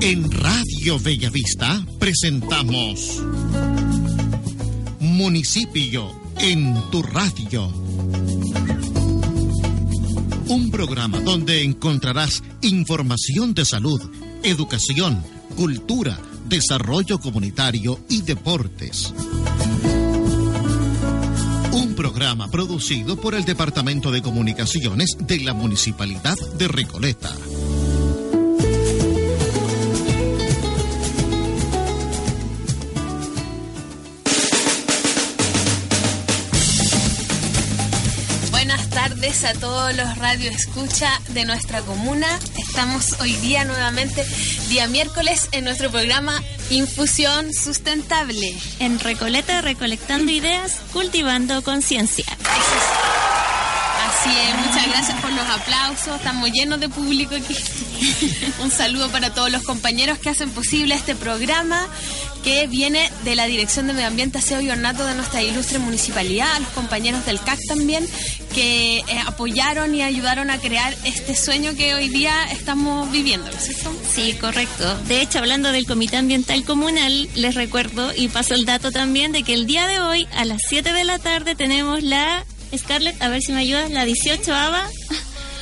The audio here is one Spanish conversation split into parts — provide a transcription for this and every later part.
En Radio Bellavista presentamos Municipio en tu radio. Un programa donde encontrarás información de salud, educación, cultura, desarrollo comunitario y deportes. Programa producido por el Departamento de Comunicaciones de la Municipalidad de Recoleta. Tardes a todos los radio escucha de nuestra comuna. Estamos hoy día nuevamente, día miércoles, en nuestro programa Infusión Sustentable. En Recoleta, recolectando ideas, cultivando conciencia. Así es, muchas gracias por los aplausos, estamos llenos de público aquí. Un saludo para todos los compañeros que hacen posible este programa que viene de la Dirección de Medio Ambiente, Aseo y Ornato de nuestra ilustre municipalidad, a los compañeros del CAC también, que eh, apoyaron y ayudaron a crear este sueño que hoy día estamos viviendo, ¿no es cierto? Sí, correcto. De hecho, hablando del Comité Ambiental Comunal, les recuerdo y paso el dato también de que el día de hoy, a las 7 de la tarde, tenemos la, Scarlett, a ver si me ayudas, la 18 ABA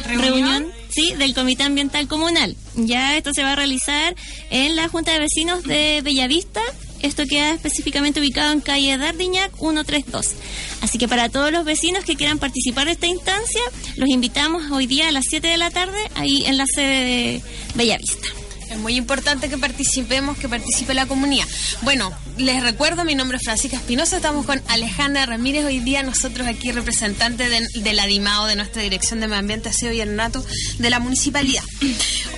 ¿Reunión? Sí, del Comité Ambiental Comunal. Ya esto se va a realizar en la Junta de Vecinos de Bellavista. Esto queda específicamente ubicado en calle Dardiñac 132. Así que para todos los vecinos que quieran participar de esta instancia, los invitamos hoy día a las 7 de la tarde ahí en la sede de Bellavista. Es muy importante que participemos, que participe la comunidad. Bueno, les recuerdo, mi nombre es Francisca Espinosa, estamos con Alejandra Ramírez, hoy día nosotros aquí representante de, de la DIMAO, de nuestra Dirección de Medio Ambiente, Aseo y Ornato de la Municipalidad.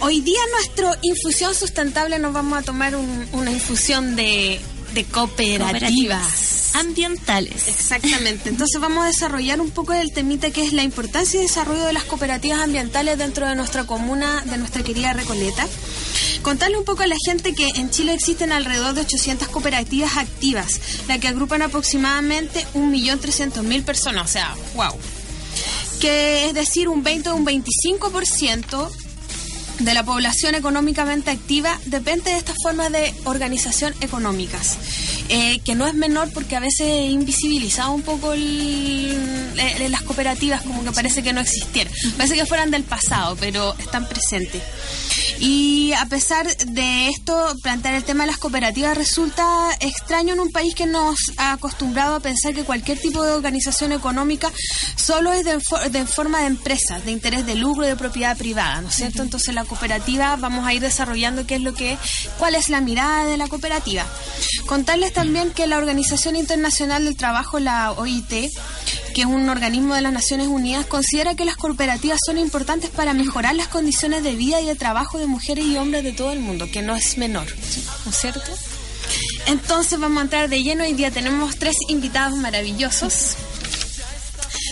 Hoy día nuestro infusión sustentable nos vamos a tomar un- una infusión de, de cooperativas. Ambientales. Exactamente. Entonces vamos a desarrollar un poco el temita que es la importancia y desarrollo de las cooperativas ambientales dentro de nuestra comuna, de nuestra querida Recoleta. Contarle un poco a la gente que en Chile existen alrededor de 800 cooperativas activas, la que agrupan aproximadamente 1.300.000 personas, o sea, wow. Que es decir, un 20 o un 25% de la población económicamente activa depende de estas formas de organización económicas, eh, que no es menor porque a veces he invisibilizado un poco el- eh, las cooperativas, como que parece que no existieran. Parece que fueran del pasado, pero están presentes. Y a pesar de esto, plantear el tema de las cooperativas resulta extraño en un país que nos ha acostumbrado a pensar que cualquier tipo de organización económica solo es de, de forma de empresa, de interés de lucro, de propiedad privada, ¿no es cierto? Entonces la cooperativa vamos a ir desarrollando qué es lo que, cuál es la mirada de la cooperativa. Contarles también que la Organización Internacional del Trabajo, la OIT, que es un organismo de las Naciones Unidas, considera que las cooperativas son importantes para mejorar las condiciones de vida y de trabajo de mujeres y hombres de todo el mundo, que no es menor, ¿no es cierto? Entonces vamos a entrar de lleno. Hoy día tenemos tres invitados maravillosos.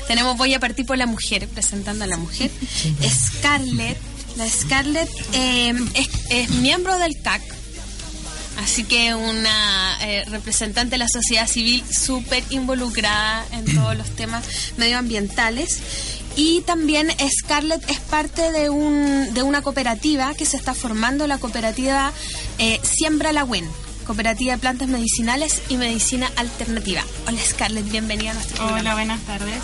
Tenemos, voy a partir por la mujer, presentando a la mujer. Scarlett. Scarlett eh, es, miembro del CAC. Así que una eh, representante de la sociedad civil súper involucrada en todos los temas medioambientales. Y también Scarlett es parte de, un, de una cooperativa que se está formando, la cooperativa eh, Siembra la WEN, Cooperativa de Plantas Medicinales y Medicina Alternativa. Hola Scarlett, bienvenida a nuestro programa. Hola, buenas tardes.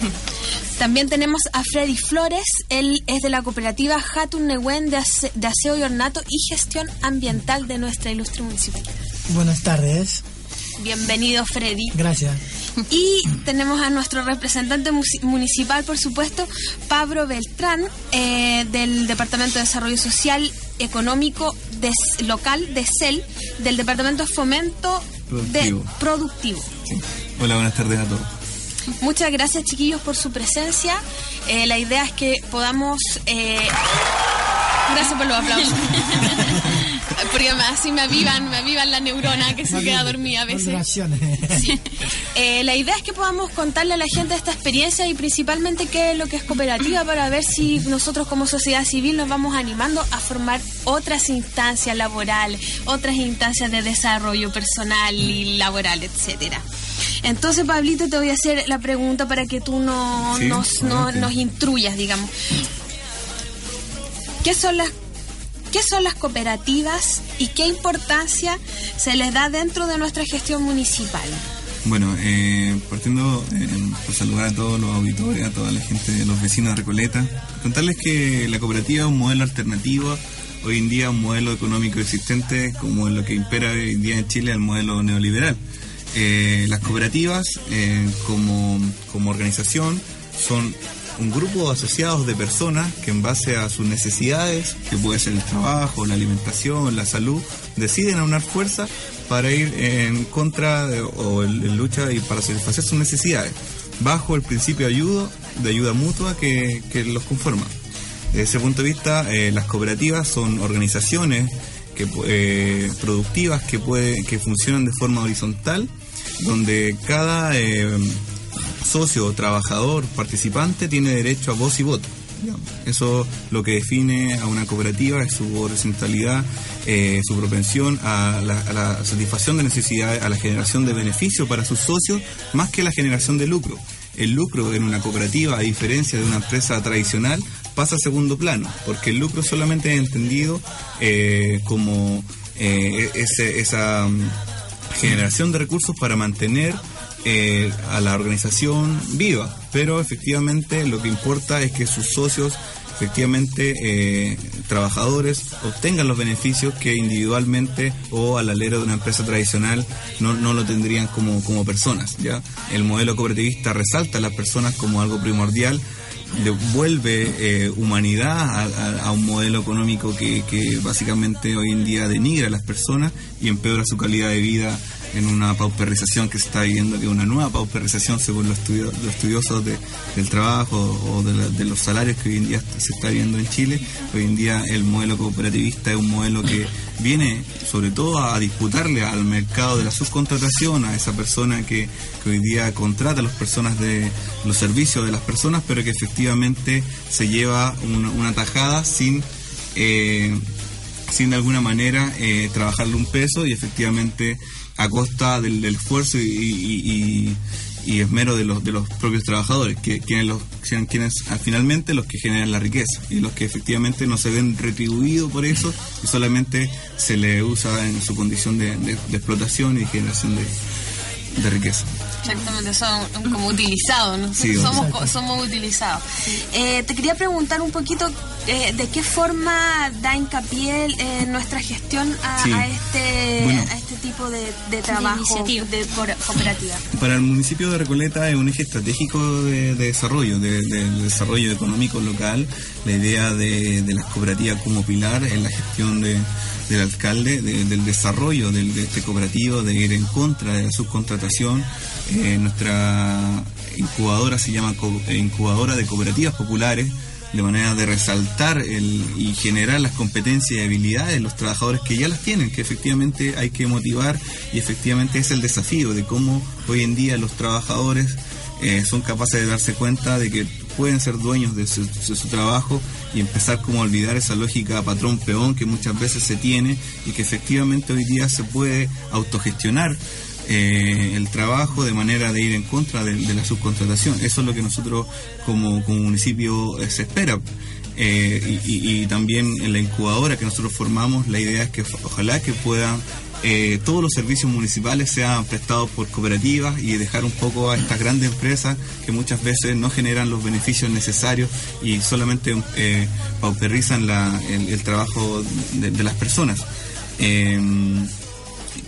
También tenemos a Freddy Flores, él es de la cooperativa Hatun Nehuen de, ase- de Aseo y Ornato y Gestión Ambiental de nuestra ilustre municipalidad. Buenas tardes, Bienvenido Freddy. gracias. Y tenemos a nuestro representante municipal, por supuesto, Pablo Beltrán, eh, del Departamento de Desarrollo Social Económico de Local de CEL, del Departamento de Fomento de Productivo. Productivo. Hola, buenas tardes a todos. Muchas gracias chiquillos por su presencia. Eh, la idea es que podamos... Eh... Gracias por los aplausos. Porque así me avivan, me avivan la neurona que se queda dormida a veces. Sí. Eh, la idea es que podamos contarle a la gente esta experiencia y principalmente qué es lo que es cooperativa para ver si nosotros como sociedad civil nos vamos animando a formar otras instancias laborales, otras instancias de desarrollo personal y laboral, etcétera. Entonces, Pablito, te voy a hacer la pregunta para que tú no, nos, no, nos instruyas, digamos. ¿Qué son las ¿Qué son las cooperativas y qué importancia se les da dentro de nuestra gestión municipal? Bueno, eh, partiendo eh, por saludar a todos los auditores, a toda la gente, los vecinos de Recoleta, contarles que la cooperativa es un modelo alternativo, hoy en día un modelo económico existente como lo que impera hoy en día en Chile, el modelo neoliberal. Eh, las cooperativas como, como organización son un grupo de asociados de personas que en base a sus necesidades, que puede ser el trabajo, la alimentación, la salud, deciden aunar fuerza para ir en contra o en, lucha y para satisfacer sus necesidades, bajo el principio de ayuda, de ayuda mutua que, los conforma. Desde ese punto de vista, eh, las cooperativas son organizaciones que, eh, productivas que, puede, que funcionan de forma horizontal, donde cada eh, socio, trabajador, participante tiene derecho a voz y voto. Eso lo que define a una cooperativa es su horizontalidad, eh, su propensión a la, satisfacción de necesidades, a la generación de beneficio para sus socios, más que la generación de lucro. El lucro en una cooperativa, a diferencia de una empresa tradicional, pasa a segundo plano, porque el lucro solamente es entendido eh, como eh, esa mm, generación de recursos para mantener eh, a la organización viva, pero efectivamente lo que importa es que sus socios, efectivamente eh, trabajadores, obtengan los beneficios que individualmente o al alero de una empresa tradicional no, no lo tendrían como, como personas. ¿ya? El modelo cooperativista resalta a las personas como algo primordial devuelve eh, humanidad a, un modelo económico que, que, básicamente hoy en día denigra a las personas y empeora su calidad de vida en una pauperización que se está viviendo, que es una nueva pauperización según los, los estudiosos del trabajo o de, los salarios que hoy en día se está viendo en Chile. Hoy en día el modelo cooperativista es un modelo que viene sobre todo a disputarle al mercado de la subcontratación, a esa persona que, hoy día contrata las personas de los servicios de las personas, pero que efectivamente se lleva una, tajada sin... Eh, sin de alguna manera eh, trabajarle un peso y efectivamente a costa del, esfuerzo y, esmero de los, de los propios trabajadores, que quienes, los, sean quienes finalmente los que generan la riqueza y los que efectivamente no se ven retribuidos por eso y solamente se le usa en su condición de, explotación y generación de riqueza. Exactamente, son como utilizados, ¿no? somos, somos utilizados. Eh, te quería preguntar un poquito eh, de qué forma da hincapié eh, nuestra gestión a, este, a este tipo de, trabajo de, cooperativa. Para el municipio de Recoleta es un eje estratégico de, desarrollo, de, desarrollo económico local, la idea de, las cooperativas como pilar en la gestión de del alcalde del desarrollo del, de este cooperativo, de ir en contra de la subcontratación. Eh, nuestra incubadora se llama eh, Incubadora de Cooperativas Populares, de manera de resaltar el, y generar las competencias y habilidades de los trabajadores que ya las tienen, que efectivamente hay que motivar y efectivamente es el desafío de cómo hoy en día los trabajadores eh, son capaces de darse cuenta de que pueden ser dueños de su, trabajo y empezar como a olvidar esa lógica patrón-peón que muchas veces se tiene y que efectivamente hoy día se puede autogestionar eh, el trabajo de manera de ir en contra de, la subcontratación. Eso es lo que nosotros como, municipio eh, se espera. Eh, y, también en la incubadora que nosotros formamos, la idea es que ojalá que puedan todos los servicios municipales sean prestados por cooperativas y dejar un poco a estas grandes empresas que muchas veces no generan los beneficios necesarios y solamente pauperizan el, trabajo de, las personas.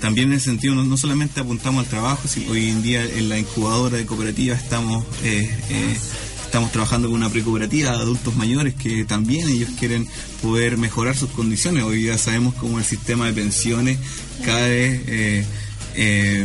También en ese sentido no, solamente apuntamos al trabajo, sino hoy en día en la incubadora de cooperativas estamos eh, eh Estamos trabajando con una precooperativa de adultos mayores que también ellos quieren poder mejorar sus condiciones. Hoy día sabemos cómo el sistema de pensiones cada vez eh, eh,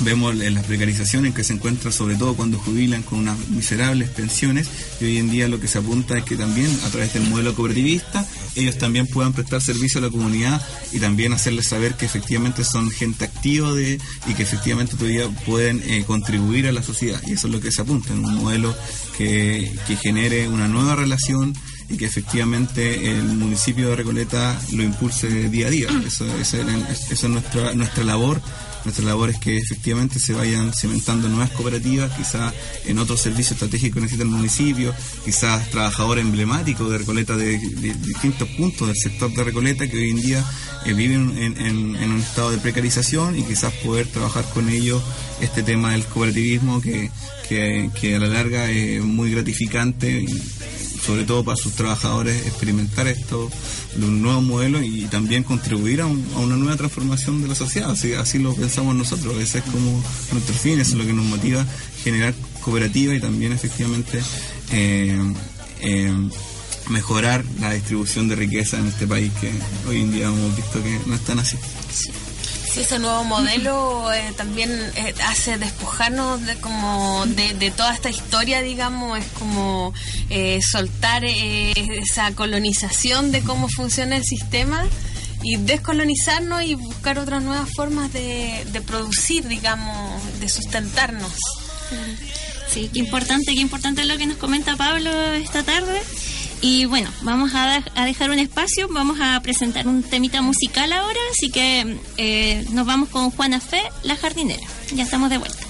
vemos la precarización en que se encuentra sobre todo cuando jubilan con unas miserables pensiones y hoy en día lo que se apunta es que también a través del modelo cooperativista ellos también puedan prestar servicio a la comunidad y también hacerles saber que efectivamente son gente activa de, y que efectivamente todavía pueden eh, contribuir a la sociedad y eso es lo que se apunta en un modelo que, que genere una nueva relación y que efectivamente el municipio de Recoleta lo impulse día a día. Eso, eso es nuestra, nuestra labor nuestra labor es que efectivamente se vayan cimentando nuevas cooperativas, quizás en otros servicios estratégicos que necesita el municipio, quizás trabajadores emblemáticos de Recoleta de, distintos puntos del sector de Recoleta que hoy en día eh, viven en, un estado de precarización y quizás poder trabajar con ellos este tema del cooperativismo que, que, a la larga es muy gratificante sobre todo para sus trabajadores, experimentar esto de un nuevo modelo y también contribuir a, una nueva transformación de la sociedad. Así, así lo pensamos nosotros, ese es como nuestro fin, eso es lo que nos motiva generar cooperativa y también efectivamente eh, eh, mejorar la distribución de riqueza en este país que hoy en día hemos visto que no es tan así ese nuevo modelo eh, también eh, hace despojarnos de como de, toda esta historia, digamos, es como eh, soltar esa colonización de cómo funciona el sistema y descolonizarnos y buscar otras nuevas formas de, de producir, digamos, de sustentarnos. Sí, qué importante, qué importante es lo que nos comenta Pablo esta tarde. Y bueno, vamos a, dejar un espacio, vamos a presentar un temita musical ahora, así que eh, nos vamos con Juana Fe, la jardinera. Ya estamos de vuelta.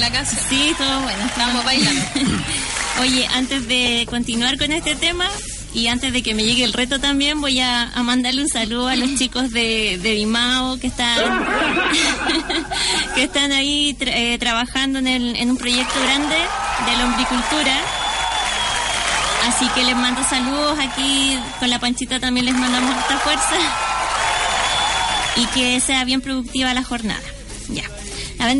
La casa. Sí, todo bueno. Estamos bailando. Oye, antes de continuar con este tema, y antes de que me llegue el reto también, voy a, mandarle un saludo a los chicos de, de Dimao que están, que están ahí eh, trabajando en, el, en un proyecto grande de la hombricultura. Así que les mando saludos aquí, con la panchita también les mandamos esta fuerza y que sea bien productiva la jornada. Ya.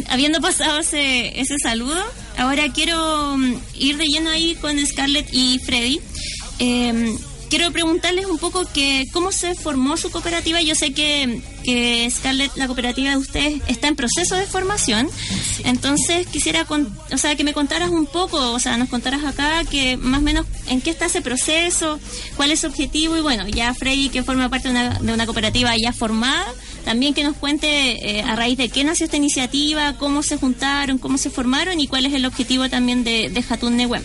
Habiendo pasado ese, ese saludo, ahora quiero mm, ir de lleno ahí con Scarlett y Freddy eh, quiero preguntarles un poco que cómo se formó su cooperativa. Yo sé que, que Scarlett, la cooperativa de ustedes, está en proceso de formación. Entonces quisiera o sea, que me contaras un poco, o sea, nos contaras acá que más o menos en qué está ese proceso, cuál es su objetivo y bueno, ya Freddy que forma parte de una, de una cooperativa ya formada, también que nos cuente eh, a raíz de qué nació esta iniciativa, cómo se juntaron, cómo se formaron y cuál es el objetivo también de, de Hatun Newem.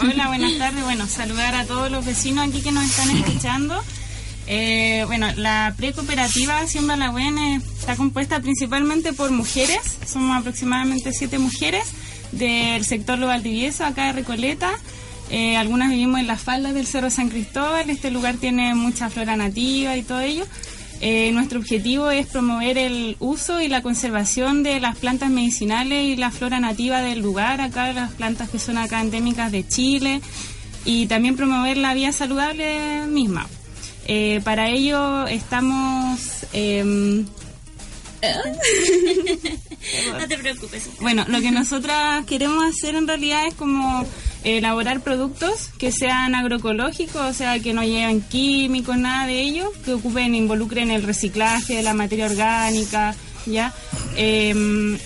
Hola, buenas tardes. Bueno, saludar a todos los vecinos aquí que nos están escuchando. Eh, bueno, la precooperativa Siembra la Buena está compuesta principalmente por mujeres, somos aproximadamente siete mujeres del sector Lo Valdivieso, acá de Recoleta. Eh, algunas vivimos en las faldas del Cerro San Cristóbal, este lugar tiene mucha flora nativa y todo ello. Eh, nuestro objetivo es promover el uso y la conservación de las plantas medicinales y la flora nativa del lugar, acá las plantas que son acá endémicas de Chile, y también promover la vía saludable misma. Eh, para ello estamos... Em, no te preocupes. Bueno, lo que nosotras queremos hacer en realidad es como elaborar productos que sean agroecológicos, o sea, que no lleven químicos, nada de ello, que ocupen, involucren el reciclaje de la materia orgánica, ¿ya? Eh,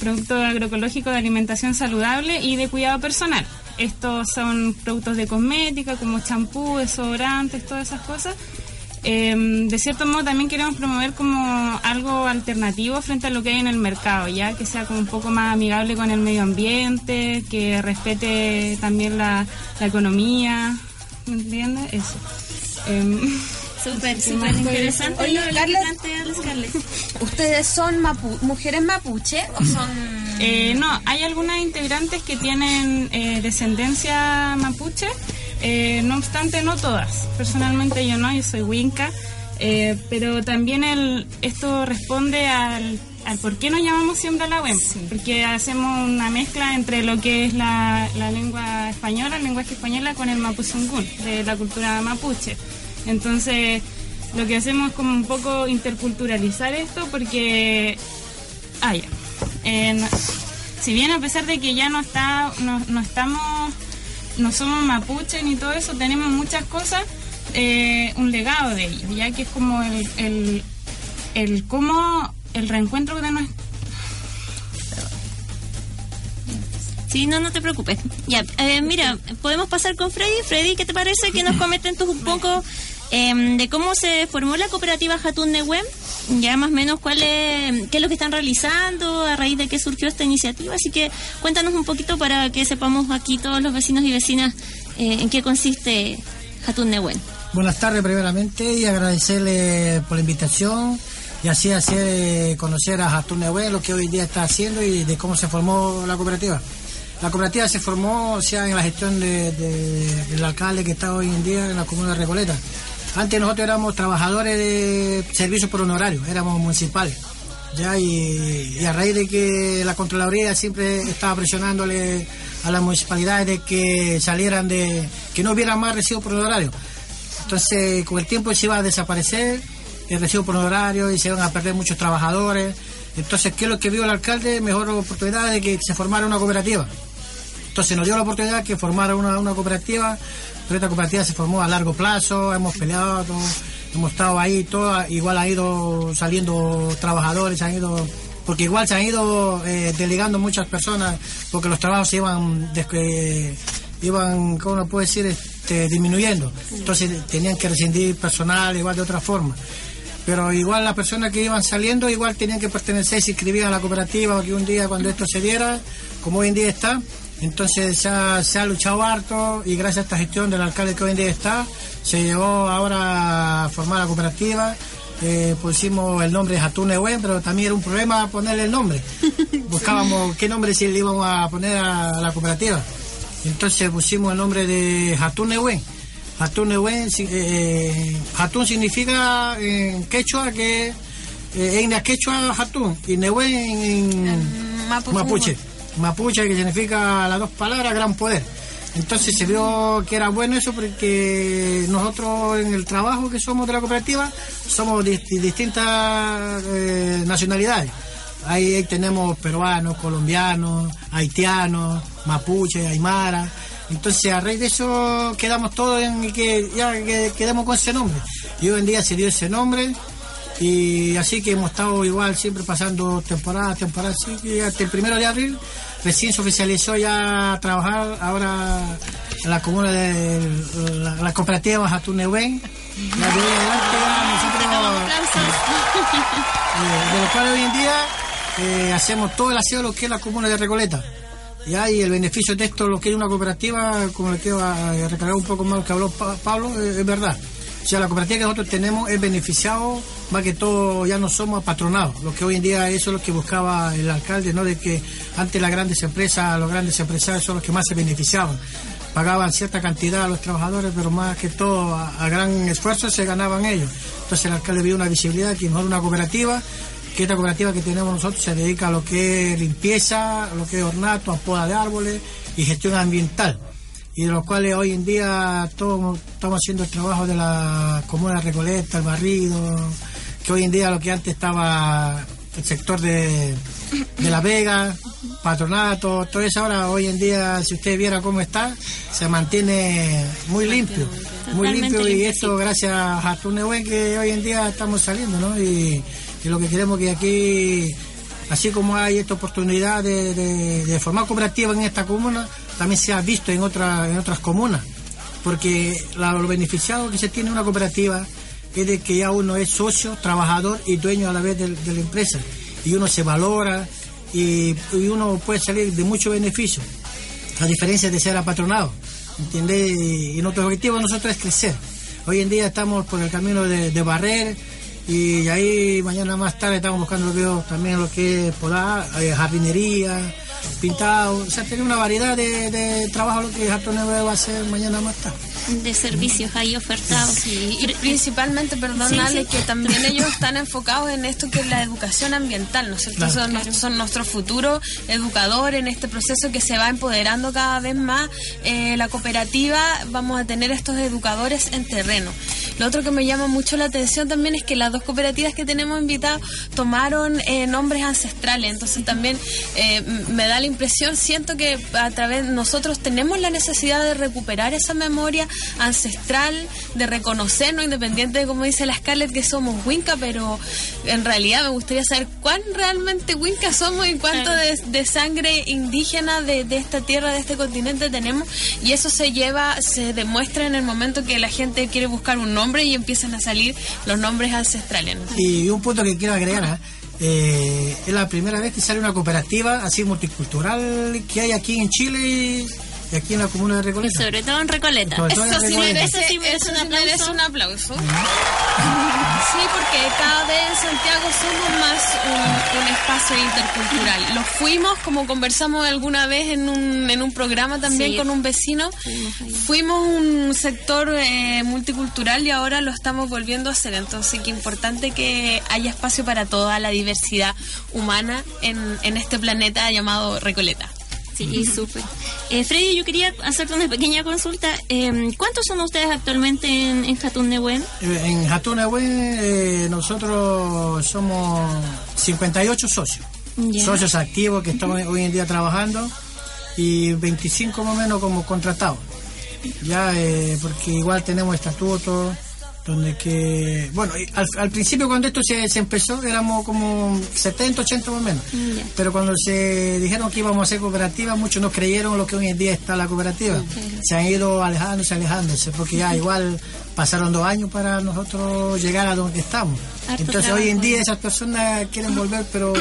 productos agroecológicos de alimentación saludable y de cuidado personal. Estos son productos de cosmética como champú, desodorantes, todas esas cosas Em, de cierto modo también queremos promover como algo alternativo frente a lo que hay en el mercado, ya que sea como un poco más amigable con el medio ambiente, que respete también la, economía, ¿me entiendes? Eso. Em, súper, súper interesante. Oye, ¿ustedes son mujeres mapuche o son...? Eh, no, hay algunas integrantes que tienen eh, descendencia mapuche, eh, no obstante, no todas. Personalmente yo no, yo soy Winca. Eh, pero también el, esto responde al, al por qué nos llamamos Siembra la Web. Porque hacemos una mezcla entre lo que es la, la lengua española, el lenguaje española, con el mapuzungún, de la cultura mapuche. Entonces, lo que hacemos es como un poco interculturalizar esto porque... Ah, si bien a pesar de que ya no, está, no, no estamos no somos mapuche ni todo eso, tenemos muchas cosas, eh, un legado de ellos, ya que es como el, el, el cómo el reencuentro de nuestro... Sí, no, no te preocupes. Ya, eh, mira, podemos pasar con Freddy. Freddy, ¿qué te parece que nos comenten tú un poco Em, de cómo se formó la cooperativa Jatun Nehuen, ya más o menos cuál es, qué es lo que están realizando, a raíz de qué surgió esta iniciativa. Así que cuéntanos un poquito para que sepamos aquí todos los vecinos y vecinas eh, en qué consiste Jatun Nehuen. Buenas tardes primeramente y agradecerle por la invitación y así hacer conocer a Jatun Nehuen, lo que hoy día está haciendo y de cómo se formó la cooperativa. La cooperativa se formó o sea, en la gestión del alcalde que está hoy en día en la comuna de Recoleta. Antes nosotros éramos trabajadores de servicios por honorario, éramos municipales. Ya y, a raíz de que la Contraloría siempre estaba presionándole a las municipalidades de que salieran de, que no hubiera más recibo por honorario. Entonces con el tiempo se iba a desaparecer el recibo por honorario y se iban a perder muchos trabajadores. Entonces, ¿qué es lo que vio el alcalde? Mejor oportunidad de que se formara una cooperativa. Entonces nos dio la oportunidad de que formara una, una cooperativa pero esta cooperativa se formó a largo plazo, hemos peleado, hemos estado ahí, todo, igual ha ido saliendo trabajadores, han ido, porque igual se han ido eh, delegando muchas personas, porque los trabajos se iban, iban ¿cómo lo puedo decir?, este, disminuyendo. Entonces tenían que rescindir personal igual de otra forma. Pero igual las personas que iban saliendo igual tenían que pertenecer, se inscribían a la cooperativa, que un día cuando esto se diera, como hoy en día está, entonces se ha, luchado harto y gracias a esta gestión del alcalde que hoy en día está, se llegó ahora a formar la cooperativa eh, pusimos el nombre Hatun Newen, pero también era un problema ponerle el nombre. Buscábamos qué nombre si le íbamos a poner a la cooperativa. Entonces pusimos el nombre de Hatun Newen. Hatun Newen, si- eh, Hatun significa en quechua que eh, en la quechua Hatun y Newen en Mapu- mapuche. Mapuche que significa las dos palabras gran poder. Entonces se vio que era bueno eso porque nosotros en el trabajo que somos de la cooperativa somos de distintas eh, nacionalidades. Ahí, tenemos peruanos, colombianos, haitianos, mapuche, aymara. Entonces a raíz de eso quedamos todos en que ya que quedamos con ese nombre. Y hoy en día se dio ese nombre y así que hemos estado igual siempre pasando temporada, temporada, así que hasta el primero de abril recién se oficializó ya trabajar ahora en la comuna de la, la cooperativa Jatunehuen. Ya de nosotros, eh, de lo cual hoy en día eh, hacemos todo el aseo de lo que es la comuna de Recoleta. Ya, y el beneficio de esto, lo que es una cooperativa, como le quiero a- a recargar un poco más lo que habló Pa- Pablo, eh, es verdad. O sea, la cooperativa que nosotros tenemos es beneficiado, más que todo ya no somos apatronados, lo que hoy en día eso es lo que buscaba el alcalde, ¿no? De que antes las grandes empresas, los grandes empresarios son los que más se beneficiaban. Pagaban cierta cantidad a los trabajadores, pero más que todo a, gran esfuerzo se ganaban ellos. Entonces el alcalde vio una visibilidad que mejor una cooperativa que esta cooperativa que tenemos nosotros se dedica a lo que es limpieza, lo que es ornato, a poda de árboles y gestión ambiental. Y de los cuales hoy en día todos estamos haciendo el trabajo de la comuna Recoleta, el barrido, que hoy en día lo que antes estaba el sector de, de La Vega, patronato, todo eso ahora hoy en día, si usted viera cómo está, se mantiene muy limpio, muy limpio y esto gracias a Tunehuen que hoy en día estamos saliendo, ¿no? Y, y lo que queremos que aquí, así como hay esta oportunidad de, de- de formar cooperativa en esta comuna, también se ha visto en, otra, en otras comunas, porque la- lo beneficiado que se tiene una cooperativa es de que ya uno es socio, trabajador y dueño a la vez de, de la empresa, y uno se valora y, uno puede salir de mucho beneficio, a diferencia de ser apatronado, ¿entiendes? Y, nuestro objetivo nosotros es crecer. Hoy en día estamos por el camino de, de barrer y ahí mañana más tarde estamos buscando lo que- también lo que es podar, eh, jardinería, pintado, o sea, tener una variedad de, de trabajo lo que Jardín va a hacer mañana más tarde. De servicios ahí ofertados. Y principalmente, perdón, Sí, Ale, sí. que también ellos están enfocados en esto que es la educación ambiental, ¿no es cierto? Claro. Son, nuestro- son nuestro futuro educador en este proceso que se va empoderando cada vez más. Eh, la cooperativa, vamos a tener estos educadores en terreno. Lo otro que me llama mucho la atención también es que las dos cooperativas que tenemos invitadas tomaron eh, nombres ancestrales, entonces también eh, me da la impresión, siento que a través nosotros tenemos la necesidad de recuperar esa memoria ancestral, de reconocernos, independiente de como dice la Scarlett, que somos Winca, pero en realidad me gustaría saber cuán realmente Winca somos y cuánto de, de sangre indígena de, de esta tierra, de este continente tenemos, y eso se lleva, se demuestra en el momento que la gente quiere buscar un nombre y empiezan a salir los nombres ancestrales. ¿no? Y un punto que quiero agregar. Eh, es la primera vez que sale una cooperativa así multicultural que hay aquí en Chile y, y aquí en la comuna de Y Recoleta. sobre todo en Recoleta. Sobre todo en Eso sí Recoleta. merece, Eso sí merece eso un merece un aplauso. Sí, porque cada vez en Santiago somos más un, un espacio intercultural. Lo fuimos, como conversamos alguna vez en un, en un programa también Sí. con un vecino, fuimos un sector eh, multicultural y ahora lo estamos volviendo a hacer. Entonces, qué importante que haya espacio para toda la diversidad humana en, en este planeta llamado Recoleta. Sí, súper. Eh, Freddy, yo quería hacerte una pequeña consulta. Eh, ¿Cuántos son ustedes actualmente en, en Jatún Nehuen? Eh, En Jatunehuen eh, nosotros somos 58 socios. Ya. Socios activos que estamos hoy en día trabajando y 25 más o menos como contratados. Ya, eh, porque igual tenemos estatutos donde que... Bueno, al, al principio cuando esto se, se empezó éramos como 70, 80 más o menos. Ya. Pero cuando se dijeron que íbamos a hacer cooperativa, muchos no creyeron lo que hoy en día está la cooperativa. Se han ido alejándose, alejándose, porque ya igual pasaron dos años para nosotros llegar a donde estamos. Harto entonces hoy en día esas personas quieren volver, pero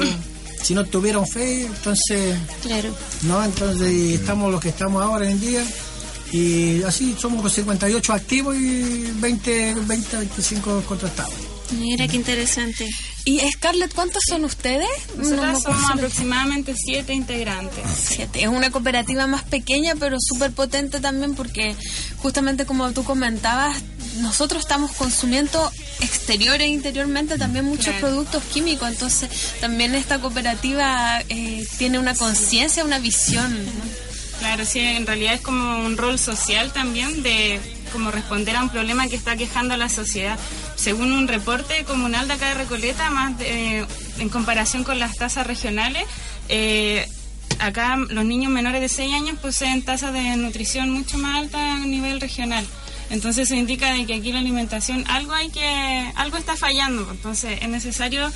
si no tuvieron fe, entonces, Claro. no, entonces y estamos los que estamos ahora en día. Y así somos los 58 activos y 20, 20 25 contratados. Mira qué interesante. Y Scarlett, ¿cuántos son ustedes? Nosotros somos aproximadamente siete integrantes. Siete. Es una cooperativa más pequeña, pero súper potente también porque justamente como tú comentabas, nosotros estamos consumiendo exterior e interiormente también muchos productos químicos, entonces también esta cooperativa eh, tiene una conciencia, una visión. Claro, sí, en realidad es como un rol social también de como responder a un problema que está quejando a la sociedad. Según un reporte comunal de acá de Recoleta, más en comparación con las tasas regionales, eh, acá los niños menores de 6 años poseen tasas de nutrición mucho más altas a nivel regional. Entonces eso indica de que aquí la alimentación algo hay que algo está fallando. Entonces es necesario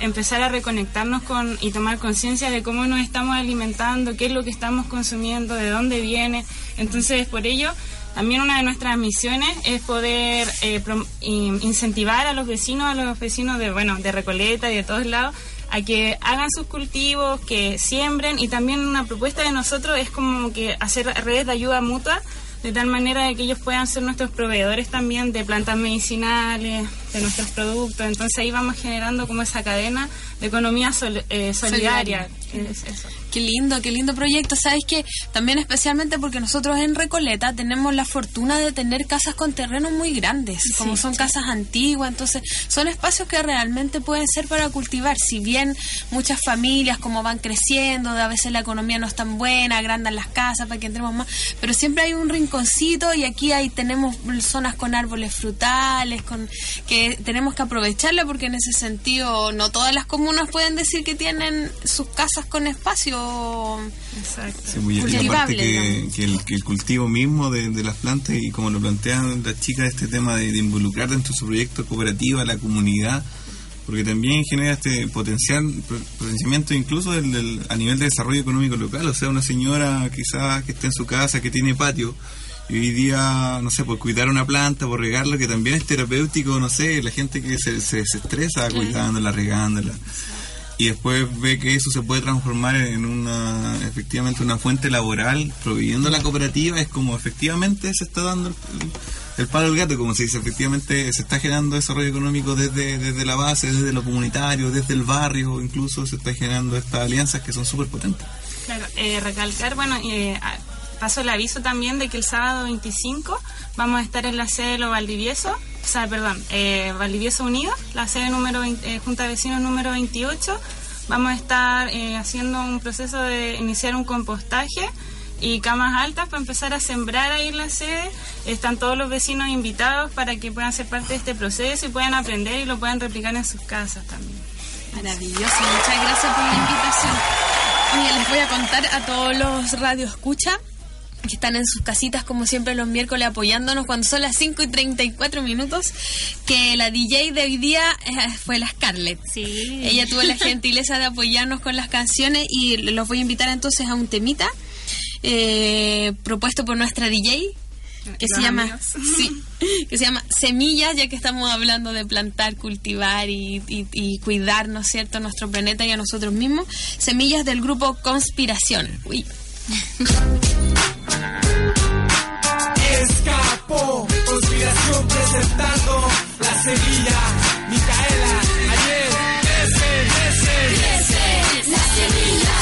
empezar a reconectarnos con y tomar conciencia de cómo nos estamos alimentando, qué es lo que estamos consumiendo, de dónde viene. Entonces por ello también una de nuestras misiones es poder eh, incentivar a los vecinos, a los vecinos de, bueno, de Recoleta y de todos lados, a que hagan sus cultivos, que siembren y también una propuesta de nosotros es como que hacer redes de ayuda mutua de tal manera de que ellos puedan ser nuestros proveedores también de plantas medicinales, de nuestros productos. Entonces ahí vamos generando como esa cadena de economía eh, solidaria. Qué lindo, qué lindo proyecto. Sabes que también especialmente porque nosotros en Recoleta tenemos la fortuna de tener casas con terrenos muy grandes, como son casas antiguas, entonces son espacios que realmente pueden ser para cultivar. Si bien muchas familias como van creciendo, a veces la economía no es tan buena, agrandan las casas para que entremos más, pero siempre hay un rinconcito y aquí hay tenemos zonas con árboles frutales, con que tenemos que aprovecharla porque en ese sentido no todas las comunas pueden decir que tienen sus casas con espacio. Exacto. aparte que, que, el, que, el, cultivo mismo de, las plantas y como lo plantean las chicas, este tema de, involucrar dentro de su proyecto cooperativa a la comunidad, porque también genera este potencial, potenciamiento incluso del, a nivel de desarrollo económico local, o sea, una señora quizás que esté en su casa, que tiene patio, y hoy día, no sé, por cuidar una planta, por regarla, que también es terapéutico, no sé, la gente que se, se, estresa cuidándola, regándola y después ve que eso se puede transformar en una efectivamente una fuente laboral proveyendo la cooperativa es como efectivamente se está dando el, palo del gato como se dice efectivamente se está generando desarrollo económico desde, desde la base desde lo comunitario desde el barrio incluso se está generando estas alianzas que son súper potentes claro eh, recalcar bueno eh, paso el aviso también de que el sábado 25 vamos a estar en la sede de Lo Valdivieso o sea, perdón, eh, Valdivieso Unido, la sede número eh, Junta de Vecinos número 28. Vamos a estar eh, haciendo un proceso de iniciar un compostaje y camas altas para empezar a sembrar ahí en la sede. Están todos los vecinos invitados para que puedan ser parte de este proceso y puedan aprender y lo puedan replicar en sus casas también. Maravilloso, muchas gracias por la invitación. Y les voy a contar a todos los radios escucha que están en sus casitas como siempre los miércoles apoyándonos cuando son las 5 y 34 minutos, que la DJ de hoy día eh, fue la Scarlett. Sí. Ella tuvo la gentileza de apoyarnos con las canciones y los voy a invitar entonces a un temita eh, propuesto por nuestra DJ que se llama sí, que se llama semillas ya que estamos hablando de plantar cultivar y, y, y, cuidar no es cierto nuestro planeta y a nosotros mismos semillas del grupo conspiración Uy. Escapo, conspiración presentando la semilla, Micaela, ayer, ese, ese, la semilla.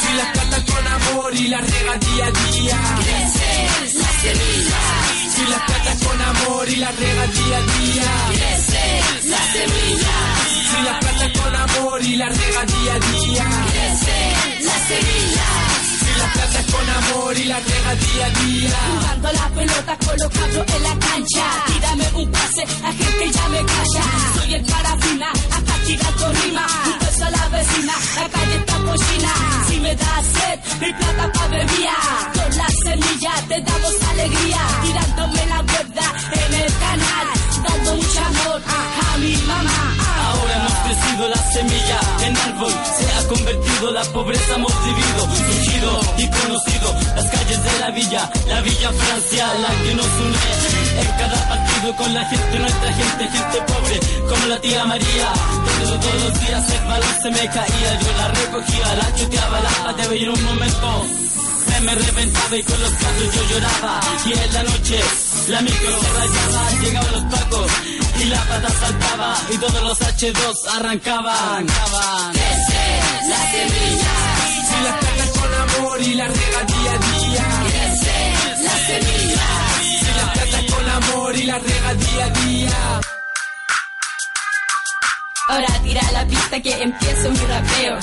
Si la plata con amor y la rega día a día, ese, la semilla. Si la plata con amor y la rega día a día, ese, la semilla. Si la plata con amor y la rega día a día, con amor y la rega día a día. Jugando la pelota colocado en la cancha. Tírame un pase, la gente ya me calla. Soy el carabina, acá tirando rima. Un beso a la vecina, la calle está cochina. Si me da sed, mi plata pa' bebía. Con la semilla te damos alegría. Tirándome la cuerda en el canal. Dando mucho amor a mi mamá. Ahora hemos crecido la semilla en árbol. Se ha convertido la pobreza, hemos vivido, y conocido las calles de la villa, la villa Francia, la que nos une. En cada partido con la gente, nuestra gente, gente pobre, como la tía María. Donde todos los días el balón se me caía, yo la recogía, la chuteaba, la pateaba y en un momento se me reventaba y con los casos yo lloraba. Y en la noche la micro se rayaba, llegaban los pacos y la pata saltaba y todos los H2 arrancaban. Semilla. Y las regas día a día. Crece la semilla. Si las tratas con amor y las regas día a día. Ahora tira la pista que empiezo mi rapeo.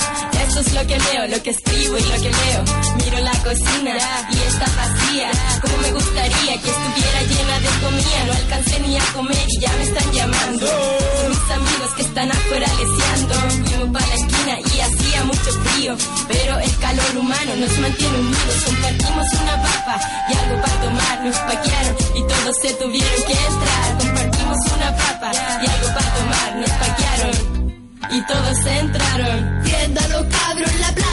Esto es lo que leo, lo que escribo y lo que leo. Miro la cocina y está vacía. Como me gustaría que estuviera llena de comida. No alcancé ni a comer y ya me están llamando. Son mis amigos que están afuera leseando. Fuimos para la esquina y hacía mucho frío. Pero el calor humano nos mantiene unidos. Compartimos una papa y algo para tomar. Nos paquearon y todos se tuvieron que entrar. Compartimos una papa y algo para tomar. Nos paquearon y todos entraron. Viendo a los cabros la plaza.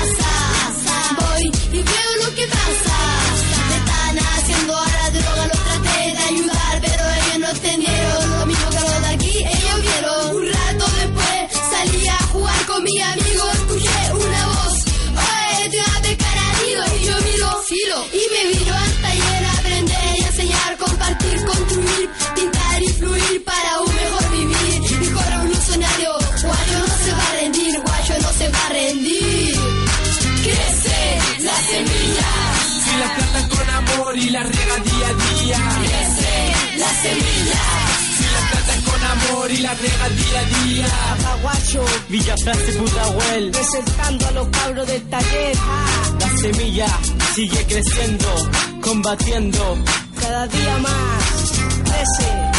Villa Frase Pudahuel, Presentando a los cabros del taller. la semilla sigue creciendo, combatiendo. Cada día más. Crece.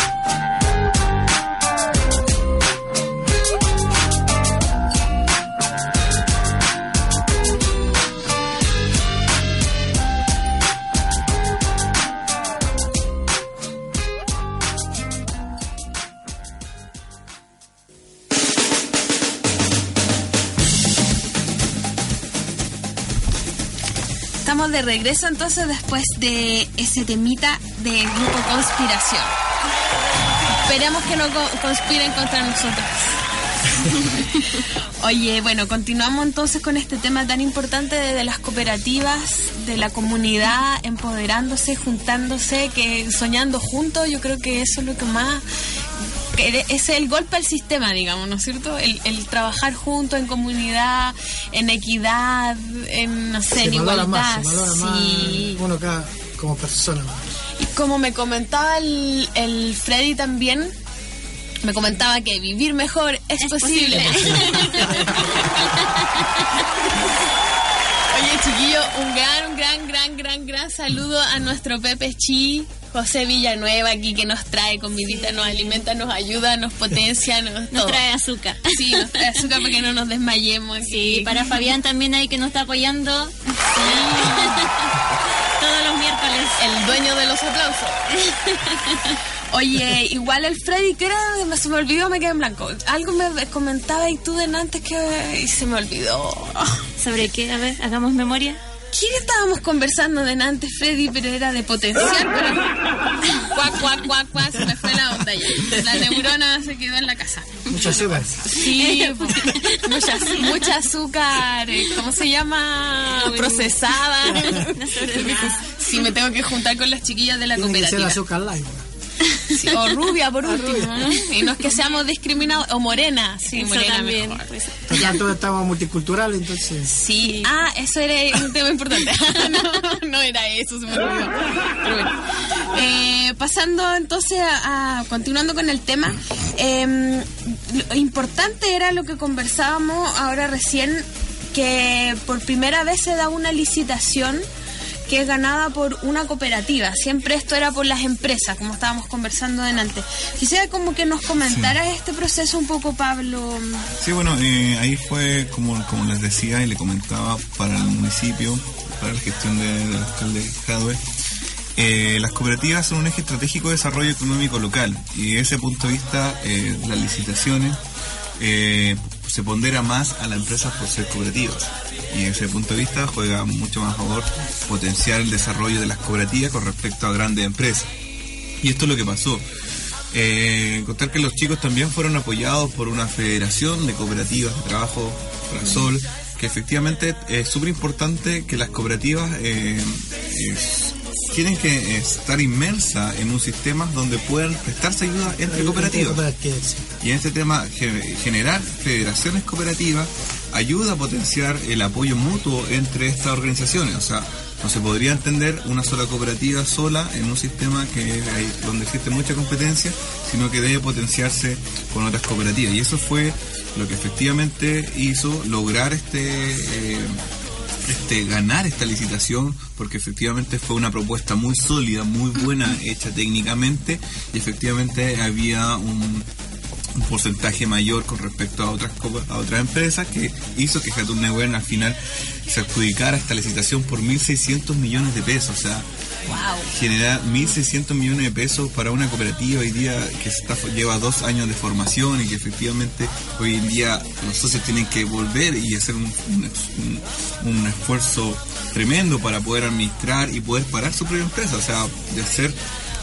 De regreso entonces después de ese temita de grupo conspiración. Esperemos que no co- conspiren contra nosotros. Oye, bueno, continuamos entonces con este tema tan importante de, de las cooperativas, de la comunidad empoderándose, juntándose, que soñando juntos. Yo creo que eso es lo que más es el golpe al sistema, digamos, ¿no es cierto? El, el trabajar juntos en comunidad, en equidad, en, no sé, Se en igualdad. más, se sí. más uno acá como persona. Y como me comentaba el, el Freddy también, me comentaba que vivir mejor es, posible. Oye, chiquillo, un gran, un gran, gran, gran, gran saludo a nuestro Pepe Chi, José Villanueva aquí que nos trae comidita, nos alimenta, nos ayuda, nos potencia, nos, trae azúcar. Sí, nos trae azúcar para que no nos desmayemos. aquí. Sí, para Fabián también ahí que nos está apoyando. Todos los miércoles. El dueño de los aplausos. Oye, igual el Freddy, que era? Se me olvidó, me quedé en blanco. Algo me comentaba y tú de antes que y se me olvidó. ¿Sobre qué? A ver, hagamos memoria. ¿Qué estábamos conversando de antes, Freddy? Pero era de potencial, pero... Cuac, cuac, cuac, cuac, se me fue la onda ya. La neurona se quedó en la casa. Mucho azúcar. Sí, mucha, mucha azúcar, ¿cómo se llama? Procesada. Sí, me tengo que juntar con las chiquillas de la Tiene que ser cooperativa. azúcar light. Sí, o rubia, por último. ¿no? Y no es que seamos discriminados. O morena. Sí, Eso morena también. mejor. Acá todos estamos multiculturales, entonces. Sí. Ah, eso era un tema importante. no, no era eso, se me olvidó. Pero bueno. Eh, pasando entonces a, a- continuando con el tema, eh, lo importante era lo que conversábamos ahora recién, que por primera vez se da una licitación que es ganada por una cooperativa. Siempre esto era por las empresas, como estábamos conversando delante. Quisiera como que nos comentaras este proceso un poco, Pablo. Sí, bueno, eh, ahí fue como, como les decía y le comentaba para el municipio, para la gestión de- del alcalde Jadwe. eh, las cooperativas son un eje estratégico de desarrollo económico local y desde ese punto de vista eh, las licitaciones eh, se pondera más a las empresas por ser cooperativas y desde ese punto de vista juega mucho más a favor potenciar el desarrollo de las cooperativas con respecto a grandes empresas. Y esto es lo que pasó. Eh, contar que los chicos también fueron apoyados por una federación de cooperativas de trabajo, Frasol, que efectivamente es súper importante que las cooperativas eh, tienen que estar inmersas en un sistema donde puedan prestarse ayuda entre cooperativas. Y en este tema, ge- generar federaciones cooperativas ayuda a potenciar el apoyo mutuo entre estas organizaciones. O sea, no se podría entender una sola cooperativa sola en un sistema que hay- donde existe mucha competencia, sino que debe potenciarse con otras cooperativas. Y eso fue lo que efectivamente hizo lograr este... eh, este, ganar esta licitación porque efectivamente fue una propuesta muy sólida, muy buena, hecha técnicamente y efectivamente había un, un porcentaje mayor con respecto a otras a otras empresas que hizo que Jatun Neuwen al final se adjudicara esta licitación por 1.600 millones de pesos, o sea, generar 1.600 millones de pesos para una cooperativa hoy día que está, lleva dos años de formación y que efectivamente hoy en día los socios tienen que volver y hacer un, un- un- esfuerzo tremendo para poder administrar y poder parar su propia empresa, o sea, de ser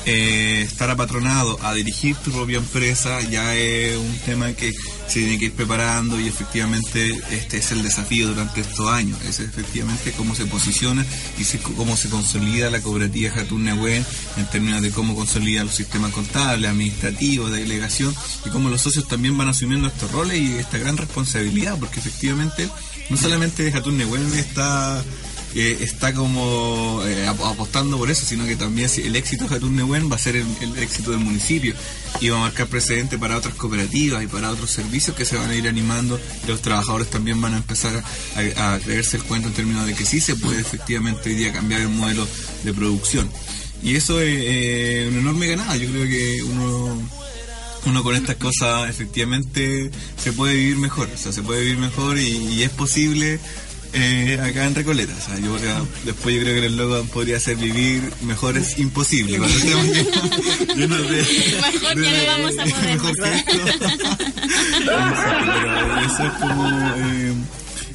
eh, estar apatronado a dirigir tu propia empresa ya es un tema que se tiene que ir preparando y efectivamente este es el desafío durante estos años, es efectivamente cómo se posiciona y cómo se consolida la cooperativa Jatun Neuwen en términos de cómo consolida los sistemas contables, administrativos, de delegación y cómo los socios también van asumiendo estos roles y esta gran responsabilidad porque efectivamente no solamente Jatun Neuwen está eh, está como eh, ap- apostando por eso, sino que también el éxito de Neuwen va a ser el, éxito del municipio y va a marcar precedente para otras cooperativas y para otros servicios que se van a ir animando. Y los trabajadores también van a empezar a, a creerse el cuento en términos de que sí se puede efectivamente hoy día cambiar el modelo de producción. Y eso es eh, una enorme ganada, yo creo que uno uno con estas cosas efectivamente se puede vivir mejor, o sea, se puede vivir mejor y es posible eh, acá en Recoleta. O sea, yo creo- después yo creo que el eslogan podría ser vivir mejor es imposible. Cuando estemos llenos- de- Mejor ya no vamos a poder mejor que esto. Pero eso es como eh,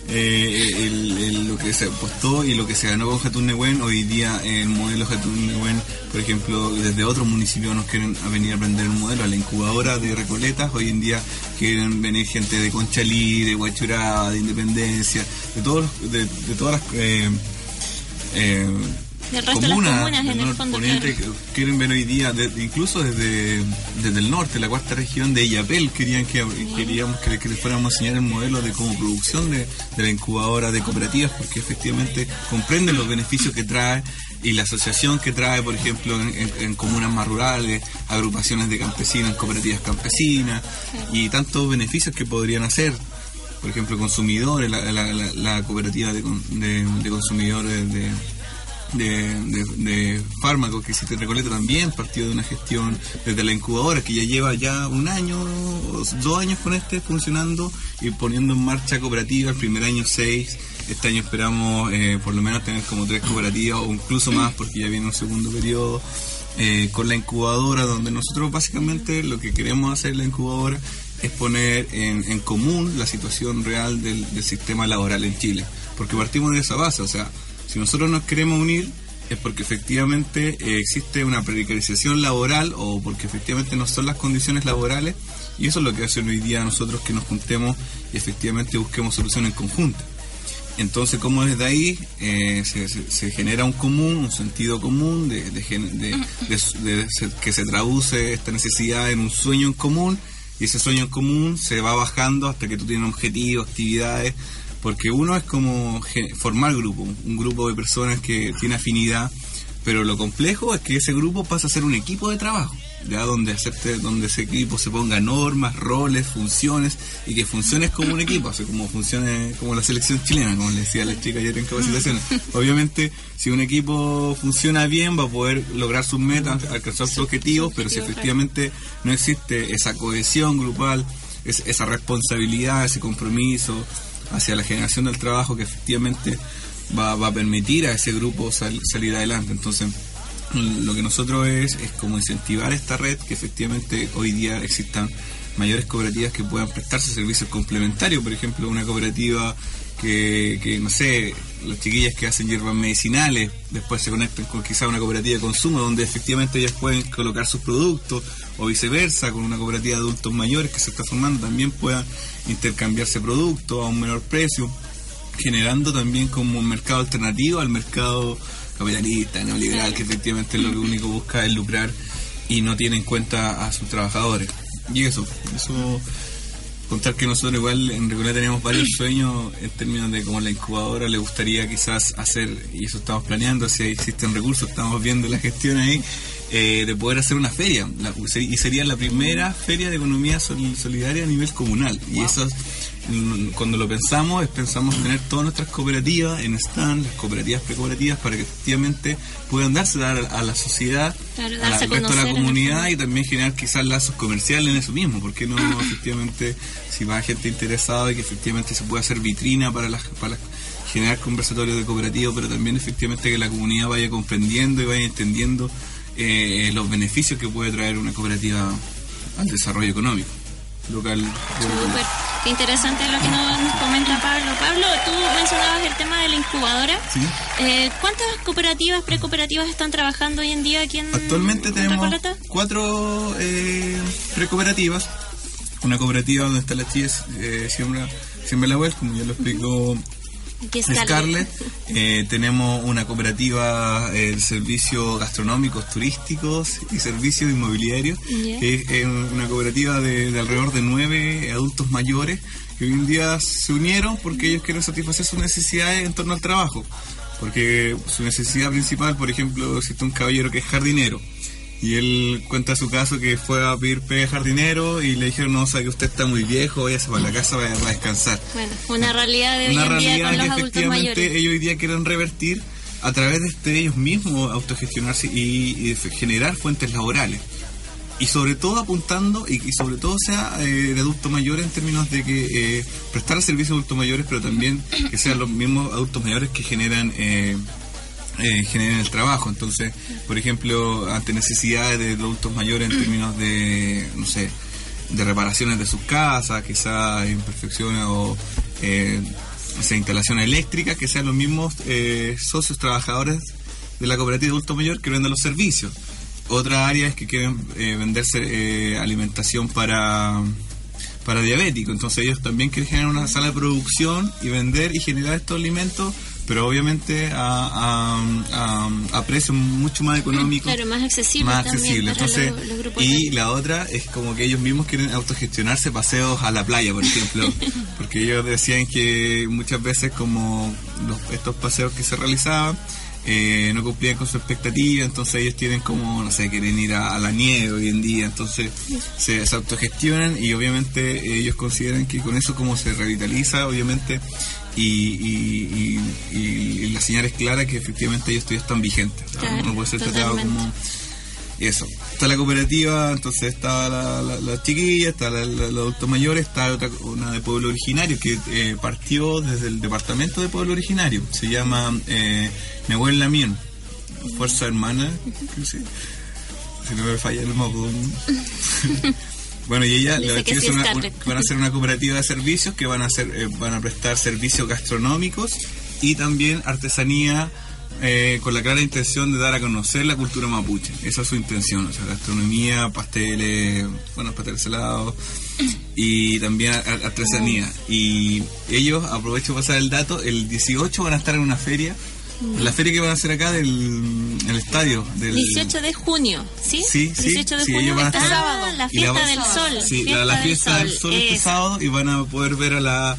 eh, el- el- lo que se apostó y lo que se ganó con Jatun Neuwen. Hoy día el modelo Jatun Neuwen, por ejemplo, desde otros municipios nos quieren a venir a aprender el modelo. A la incubadora de Recoletas, hoy en día quieren venir gente de Conchalí, de Huachurá, de Independencia, de todos de, de todas las... eh, eh, Del resto de las comunas, en el fondo, poniente, que quieren ver hoy día, de- incluso desde, desde el norte, la cuarta región de Illapel, querían que queríamos que, que les fuéramos a enseñar el modelo de como producción de, de la incubadora de cooperativas, porque efectivamente comprenden los beneficios que trae y la asociación que trae, por ejemplo, en, en- en comunas más rurales, agrupaciones de campesinos, cooperativas campesinas y tantos beneficios que podrían hacer. Por ejemplo, consumidores, la, la- la- la cooperativa de- de consumidores de, de, de- fármacos que existe en Recoleta también partió de una gestión desde la incubadora que ya lleva ya un año, dos años con este funcionando y poniendo en marcha cooperativas, el primer año seis, este año esperamos eh, por lo menos tener como tres cooperativas o incluso más porque ya viene un segundo periodo eh, con la incubadora, donde nosotros básicamente lo que queremos hacer en la incubadora es poner en, en común la situación real del, del sistema laboral en Chile, porque partimos de esa base, o sea, si nosotros nos queremos unir es porque efectivamente eh, existe una precarización laboral o porque efectivamente no son las condiciones laborales y eso es lo que hace hoy día nosotros que nos juntemos y efectivamente busquemos soluciones conjuntas. Entonces, como desde ahí eh, se, se- genera un común, un sentido común, de, de de- que se traduce esta necesidad en un sueño en común, y ese sueño en común se va bajando hasta que tú tienes objetivos, actividades, porque uno es como formar grupo, un grupo de personas que tiene afinidad, pero lo complejo es que ese grupo pasa a ser un equipo de trabajo, ya donde acepte, donde ese equipo se ponga normas, roles, funciones y que funcione como un equipo, así como funcione como la selección chilena, como le decía la chica ayer en capacitación. Obviamente, si un equipo funciona bien, va a poder lograr sus metas, alcanzar sus objetivos, pero si efectivamente no existe esa cohesión grupal, es- esa responsabilidad, ese compromiso hacia la generación del trabajo que efectivamente va, va a permitir a ese grupo sal- salir adelante. Entonces, lo que nosotros es, es como incentivar esta red, que efectivamente hoy día existan mayores cooperativas que puedan prestarse servicios complementarios, por ejemplo, una cooperativa que, que, no sé, las chiquillas que hacen hierbas medicinales, después se conectan con quizá una cooperativa de consumo donde efectivamente ellas pueden colocar sus productos, o viceversa, con una cooperativa de adultos mayores que se está formando también puedan intercambiarse productos a un menor precio generando también como un mercado alternativo al mercado capitalista, neoliberal, que efectivamente lo único busca es lucrar y no tiene en cuenta a sus trabajadores. Y eso, eso contar que nosotros igual en Recoleta tenemos varios sueños en términos de como la incubadora le gustaría quizás hacer, y eso estamos planeando, si existen recursos, estamos viendo la gestión ahí, eh, de poder hacer una feria. La- y sería la primera feria de economía sol- solidaria a nivel comunal. Y eso, cuando lo pensamos, es pensamos tener todas nuestras cooperativas en stand, las cooperativas precooperativas, para que efectivamente puedan darse a, a la sociedad, Claro, a la- darse al resto de la comunidad y también generar quizás lazos comerciales en eso mismo, porque no efectivamente si va gente interesada y que efectivamente se pueda hacer vitrina para las para las- generar conversatorios de cooperativo, pero también efectivamente que la comunidad vaya comprendiendo y vaya entendiendo eh, los beneficios que puede traer una cooperativa al desarrollo económico local. Qué interesante lo que nos, comenta Pablo. Pablo, tú mencionabas el tema de la incubadora. Sí. Eh, ¿Cuántas cooperativas, precooperativas están trabajando hoy en día aquí en Actualmente en tenemos Recoleta? cuatro eh, precooperativas. Una cooperativa donde está la chía eh, Siembra, Siembra la Web, como ya lo explicó Aquí está Scarlett. Eh, tenemos una cooperativa eh, de servicios gastronómicos, turísticos y servicios inmobiliarios, que es una cooperativa de, de alrededor de nueve adultos mayores que hoy en día se unieron porque ellos quieren satisfacer sus necesidades en torno al trabajo. Porque su necesidad principal, por ejemplo, existe un caballero que es jardinero. Y él cuenta su caso que fue a pedir pega de jardinero y le dijeron, no, o sea, que usted está muy viejo, váyase para la casa, vaya a descansar Bueno, una realidad de hoy una en día realidad con los que adultos efectivamente mayores. ellos hoy día quieren revertir a través de este, ellos mismos autogestionarse y, y de generar fuentes laborales y sobre todo apuntando y, y sobre todo sea eh, de adultos mayores en términos de que eh, prestar servicio a adultos mayores pero también que sean los mismos adultos mayores que generan eh, eh, generen el trabajo. Entonces, por ejemplo, ante necesidades de adultos mayores en términos de, no sé, de reparaciones de sus casas, quizás imperfecciones o eh, no sé, instalaciones eléctricas, que sean los mismos eh, socios trabajadores de la cooperativa de adulto mayor que vendan los servicios. Otra área es que quieren eh, venderse eh, alimentación para para diabéticos, entonces ellos también quieren generar una sala de producción y vender y generar estos alimentos, pero obviamente a, a, a, a precios mucho más económicos Claro, más accesible más también accesible. para Entonces, los- los grupos y la otra es como que ellos mismos quieren autogestionarse paseos a la playa, por ejemplo, porque ellos decían que muchas veces como los- estos paseos que se realizaban eh, no cumplían con su expectativa, entonces ellos tienen como, no sé, quieren ir a, a la nieve hoy en día, entonces se, se autogestionan y obviamente ellos consideran que con eso como se revitaliza, obviamente, y, y, y- la señal es clara que efectivamente ellos todavía están vigentes. Claro, no puede ser tratado como eso. Está la cooperativa, entonces está la, la, la chiquilla, está la, la- los adultos mayores, está otra, una de pueblo originario que eh, partió desde el departamento de pueblo originario. Se llama eh, Nehuel Lamien, Fuerza Hermana, sí. si no me falla el modo. Bueno, y ella chicas sí una- Scarlett. van a ser una cooperativa de servicios que van a hacer, eh, van a prestar servicios gastronómicos y también artesanía eh, con la clara intención de dar a conocer la cultura mapuche. Esa es su intención, o sea, gastronomía, pasteles, bueno, pasteles salados y también ar- artesanía. Y ellos, aprovecho para pasar el dato, el 18 van a estar en una feria, la feria que van a hacer acá del el estadio. Del, 18 de junio, ¿sí? Sí, sí, 18 de sí, junio está estar- la y la fiesta del sol. Sí, la, la fiesta del sol este eso. sábado y van a poder ver a la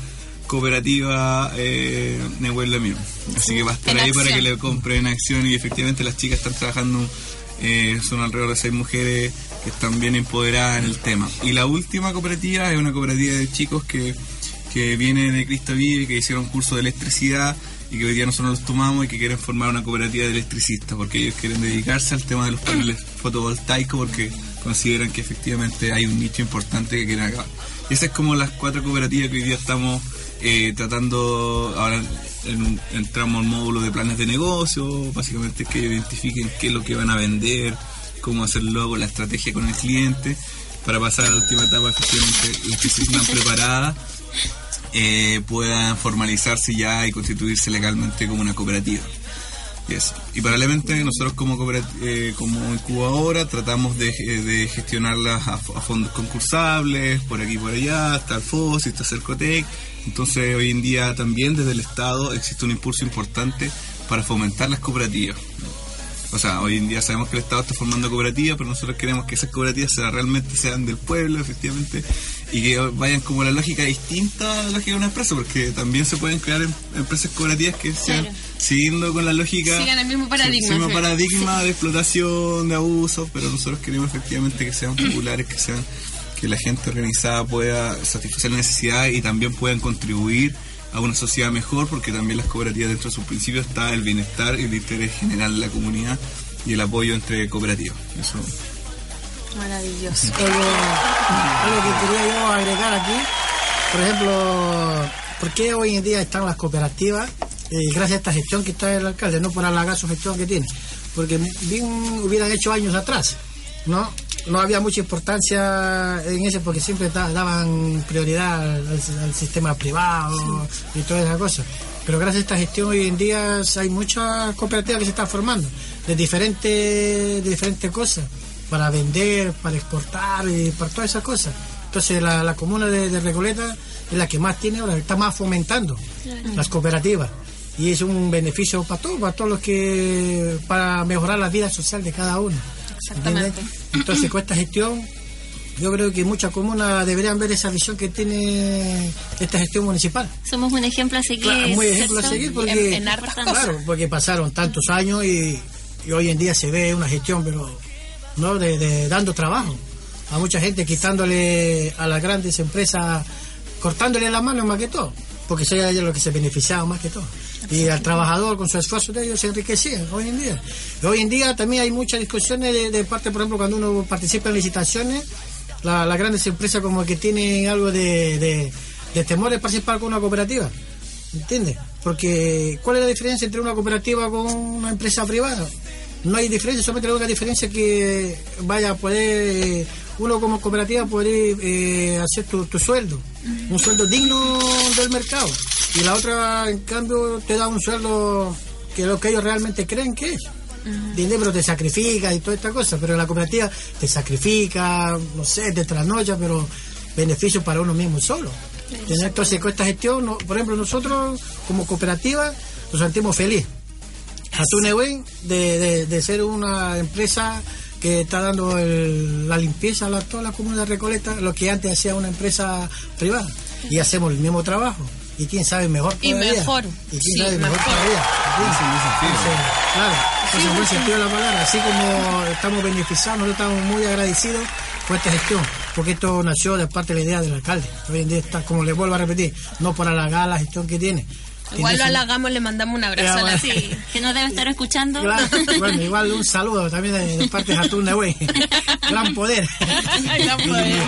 cooperativa eh, Nehuel Lamión. Así que va a estar En ahí para que le compren acción y efectivamente las chicas están trabajando, eh, son alrededor de seis mujeres que están bien empoderadas en el tema. Y la última cooperativa es una cooperativa de chicos que, que viene de Cristo Vive, que hicieron curso de electricidad y que hoy día nosotros los tomamos y que quieren formar una cooperativa de electricistas porque ellos quieren dedicarse al tema de los paneles fotovoltaicos porque consideran que efectivamente hay un nicho importante que quieren acabar. Y esas es como las cuatro cooperativas que hoy día estamos eh, tratando, ahora en entramos al módulo de planes de negocio, básicamente que ellos identifiquen qué es lo que van a vender, cómo hacer luego la estrategia con el cliente, para pasar a la última etapa, efectivamente, las que están preparadas eh, formalizarse ya y constituirse legalmente como una cooperativa. Yes. Y paralelamente nosotros como, eh, como incubadora tratamos de, eh, de gestionarlas a, a fondos concursables, por aquí y por allá, está el FOSI, está Cercotec. Entonces hoy en día también desde el Estado existe un impulso importante para fomentar las cooperativas. O sea, hoy en día sabemos que el Estado está formando cooperativas, pero nosotros queremos que esas cooperativas sean, realmente sean del pueblo, efectivamente, y que vayan como la lógica distinta a la lógica de una empresa, porque también se pueden crear em- empresas cooperativas que sean Claro. siguiendo con la lógica Sigan el mismo paradigma. Sí, el mismo Sí. paradigma de explotación, de abuso, pero nosotros queremos efectivamente que sean populares, que sean que la gente organizada pueda satisfacer la necesidad y también puedan contribuir a una sociedad mejor, porque también las cooperativas dentro de sus principios está el bienestar y el interés general de la comunidad y el apoyo entre cooperativas. Eso Maravilloso. Algo, algo que quería yo agregar aquí, por ejemplo, ¿por qué hoy en día están las cooperativas? Eh, gracias a esta gestión que está el alcalde, no por halagar su gestión que tiene, porque bien hubieran hecho años atrás, ¿no? No había mucha importancia en ese porque siempre da- daban prioridad al, al- al sistema privado y todas esas cosas. Pero gracias a esta gestión hoy en día hay muchas cooperativas que se están formando de diferentes, de diferentes cosas para vender, para exportar y para todas esas cosas. Entonces la, la comuna de, de Recoleta es la que más tiene ahora, está más fomentando las cooperativas. Y es un beneficio para todos, para todos los que, para mejorar la vida social de cada uno. ¿Entiendes? Entonces con esta gestión, yo creo que muchas comunas deberían ver esa visión que tiene esta gestión municipal. Somos un ejemplo a seguir. Claro, muy ejemplo a seguir porque, En- en hartas claro, cosas. porque pasaron tantos años y, y hoy en día se ve una gestión, pero no de, de dando trabajo a mucha gente, quitándole a las grandes empresas, cortándole la mano más que todo, porque eso era lo que se beneficiaba más que todo. Y al trabajador con su esfuerzo de ellos se enriquecía hoy en día. Hoy en día también hay muchas discusiones de, parte, por ejemplo, cuando uno participa en licitaciones, la- las grandes empresas como que tienen algo de, de, de temor de participar con una cooperativa. ¿Entiendes? Porque ¿cuál es la diferencia entre una cooperativa con una empresa privada? No hay diferencia, solamente la única diferencia es que vaya a poder, eh, uno como cooperativa poder eh, hacer tu sueldo, un sueldo digno del mercado. Y la otra, en cambio, te da un sueldo que es lo que ellos realmente creen que es. ¿Entiendes? Pero te sacrifica y toda esta cosa. Pero la cooperativa te sacrifica, no sé, te trasnocha, pero beneficio para uno mismo solo. Entonces, con esta gestión, no- por ejemplo, nosotros como cooperativa nos sentimos felices. Atunehuen de, de, de ser una empresa que está dando el- la limpieza a la- toda la comuna de Recoleta, lo que antes hacía una empresa privada. Y hacemos el mismo trabajo. Y quién sabe mejor Y todavía. mejor. Y quién Sí, sabe mejor, mejor. todavía. Desafío. Entonces, claro, ese es el buen sentido de la palabra. Así como estamos beneficiados, nosotros estamos muy agradecidos por esta gestión, porque esto nació de parte de la idea del alcalde. Hoy en día está, como le vuelvo a repetir, no por halagar la gestión que tiene. Igual lo halagamos, le mandamos un abrazo a sí. Que nos debe estar escuchando. Claro, bueno, igual un saludo también de, de parte de Jatún Güey. Gran poder. Gran poder.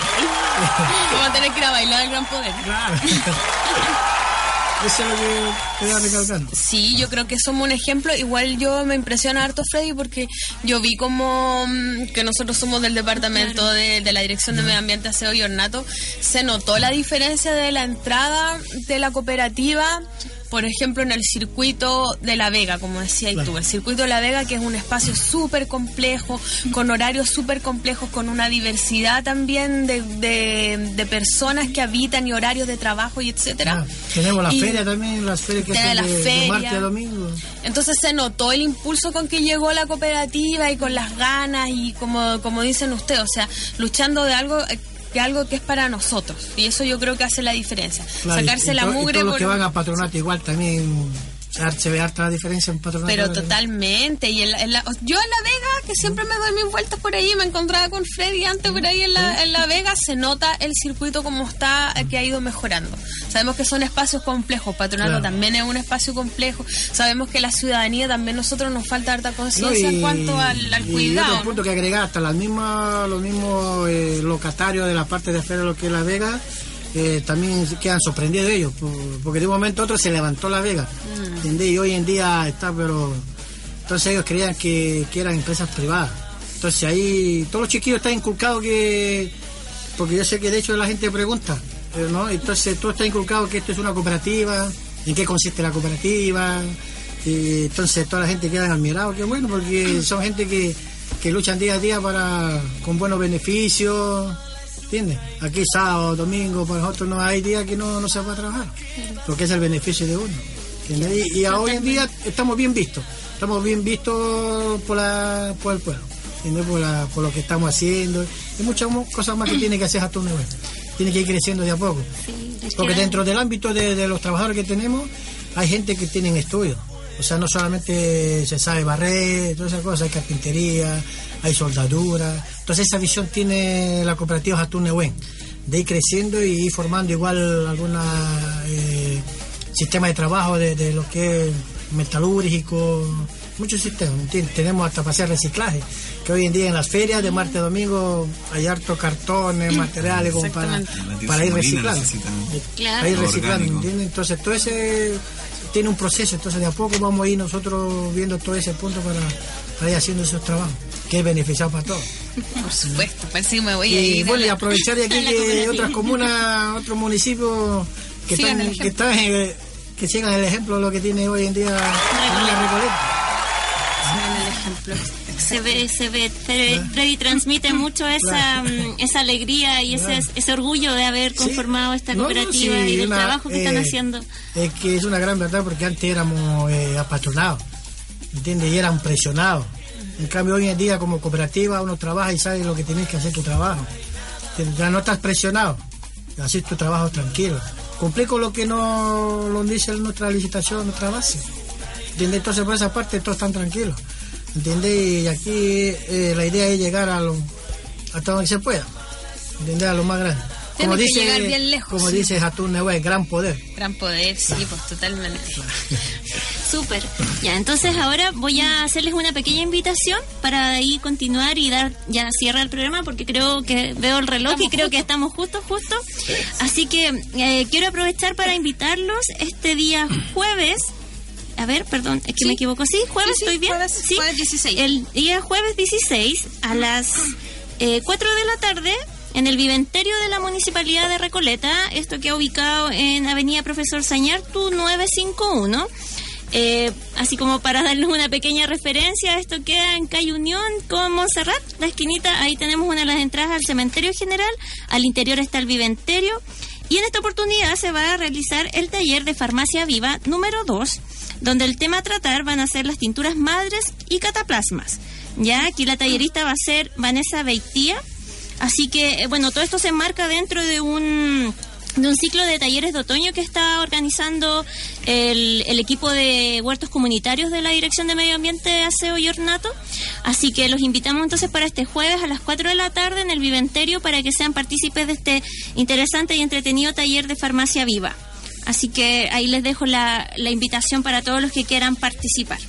Vamos a tener que ir a bailar el gran poder. Claro. Eso es lo que quería recalcar. Sí, yo creo que somos un ejemplo. Igual yo me impresiona harto Freddy porque yo vi como mm, que nosotros somos del departamento de, de la Dirección de Medio Ambiente, Aseo y Ornato. Se notó la diferencia de la entrada de la cooperativa. Por ejemplo, en el circuito de La Vega, como decías Claro. tú, el circuito de La Vega, que es un espacio súper complejo, con horarios súper complejos, con una diversidad también de, de, de personas que habitan y horarios de trabajo y etcétera. Ah, tenemos la Y- feria también, las ferias que hacen la de, de feria. martes a domingo. Entonces se notó el impulso con que llegó la cooperativa y con las ganas y como, como dicen ustedes, o sea, luchando de algo que algo que es para nosotros. Y eso yo creo que hace la diferencia. Claro, Sacarse y la to- y mugre todos los por- que van a patronato igual también se- ve harta la diferencia en patronato. Pero totalmente. Y en la- en la- yo en La Vega, que siempre me doy mis vueltas por ahí, me encontraba con Freddy antes por ahí en la, en la Vega, se nota el circuito como está, eh, que ha ido mejorando. Sabemos que son espacios complejos, Patronato Claro. también es un espacio complejo. Sabemos que la ciudadanía también nosotros nos falta harta No, conciencia y- en cuanto al, al y cuidado. otro punto que agregar, hasta las mismas, los mismos eh, locatarios de la parte de afuera de lo que es La Vega, eh, también quedan sorprendidos ellos, por- porque de un momento a otro se levantó La Vega, Mm. Y hoy en día está, pero... Entonces ellos creían que, que eran empresas privadas. Entonces ahí todos los chiquillos están inculcados que... Porque yo sé que de hecho la gente pregunta, ¿no? Entonces todo está inculcado que esto es una cooperativa, en qué consiste la cooperativa, Y entonces toda la gente queda admirada, qué bueno, porque son gente que, que luchan día a día para con buenos beneficios, ¿entiendes? Aquí sábado, domingo, para nosotros no hay días que no, no se va a trabajar, porque es el beneficio de uno. ¿entiendes? Y, y hoy en día estamos bien vistos, estamos bien vistos por, la, por el pueblo. Por, la- por lo que estamos haciendo, y muchas cosas más que tiene que hacer Jatún Nuevo. Tiene que ir creciendo de a poco. Porque dentro del ámbito de, de los trabajadores que tenemos, hay gente que tienen estudios. O sea, no solamente se sabe barrer, todas esas cosas, hay carpintería, hay soldadura. Entonces esa visión tiene la cooperativa Jatún Nehuen, de ir creciendo y ir formando igual alguna eh, sistema de trabajo de, de lo que es metalúrgico, muchos sistemas, ¿me entiendes? Tenemos hasta para hacer reciclaje, que hoy en día en las ferias de martes a domingo hay hartos cartones, materiales como para, ir reciclando. Claro. Para ir reciclando. Entonces todo ese tiene un proceso, entonces de a poco vamos a ir nosotros viendo todo ese punto para, para ir haciendo esos trabajos, que es beneficiado para todos. Por supuesto, parece que me voy a Y ir. a bueno, y aprovechar de aquí que otras comunas, otros municipios que Sigan están, el que están eh, que sigan el ejemplo de lo que tiene hoy en día la Recoleta. Sigan el ejemplo. Se ve, se ve. Freddy, Freddy transmite mucho esa, mm, esa alegría y ese, ese orgullo de haber conformado esta No, no, cooperativa sí, y del una, trabajo que están eh, haciendo. Es que es una gran verdad porque antes éramos eh, apatronados, ¿entiendes? Y eran presionados. En cambio, hoy en día, como cooperativa, uno trabaja y sabe lo que tienes que hacer tu trabajo. Ya no estás presionado, haces tu trabajo tranquilo. Cumplí con lo que no lo dice nuestra licitación, nuestra base. ¿Entiendes? Entonces, por esa parte, todos están tranquilos. ¿Entiendes? Y aquí eh, la idea es llegar a lo, hasta donde se pueda. ¿Entiendes? A lo más grande. Tiene que llegar bien lejos, Como sí. dice Jatún Nehue, gran poder. Gran poder, sí, pues totalmente. Súper. Ya, entonces ahora voy a hacerles una pequeña invitación para ahí continuar y dar ya cierre al programa porque creo que veo el reloj y creo que estamos justo, justo. Así que eh, quiero aprovechar para invitarlos este día jueves. A ver, perdón, es que me equivoco. Sí, jueves, Sí, sí, estoy bien. jueves- sí, jueves 16. El día jueves 16 a las eh, 4 de la tarde en el viventerio de la Municipalidad de Recoleta, esto que ha ubicado en Avenida Profesor Sañartu 951. Eh, así como para darles una pequeña referencia, esto queda en Calle Unión con Montserrat, la esquinita, ahí tenemos una de las entradas al cementerio general, al interior está el viventerio y en esta oportunidad se va a realizar el taller de farmacia viva número 2, donde el tema a tratar van a ser las tinturas madres y cataplasmas. Ya aquí la tallerista va a ser Vanessa Beitía, así que eh, bueno, todo esto se enmarca dentro de un de un ciclo de talleres de otoño que está organizando el, el equipo de huertos comunitarios de la Dirección de Medio Ambiente, Aseo y Ornato. Así que los invitamos entonces para este jueves a las 4 de la tarde en el Viventerio para que sean partícipes de este interesante y entretenido taller de farmacia viva. Así que ahí les dejo la, la invitación para todos los que quieran participar.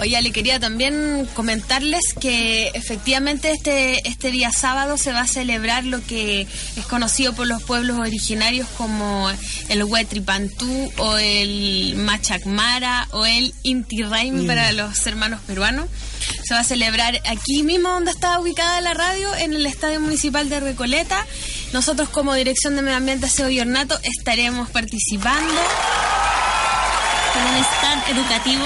Oye, le quería también comentarles que efectivamente este, este día sábado se va a celebrar lo que es conocido por los pueblos originarios como el Huetripantú o el Machacmara o el Inti Raymi Mm. para los hermanos peruanos. Se va a celebrar aquí mismo donde está ubicada la radio, en el Estadio Municipal de Recoleta. Nosotros como Dirección de Medio Ambiente, Aseo y Ornato estaremos participando. Con un stand educativo.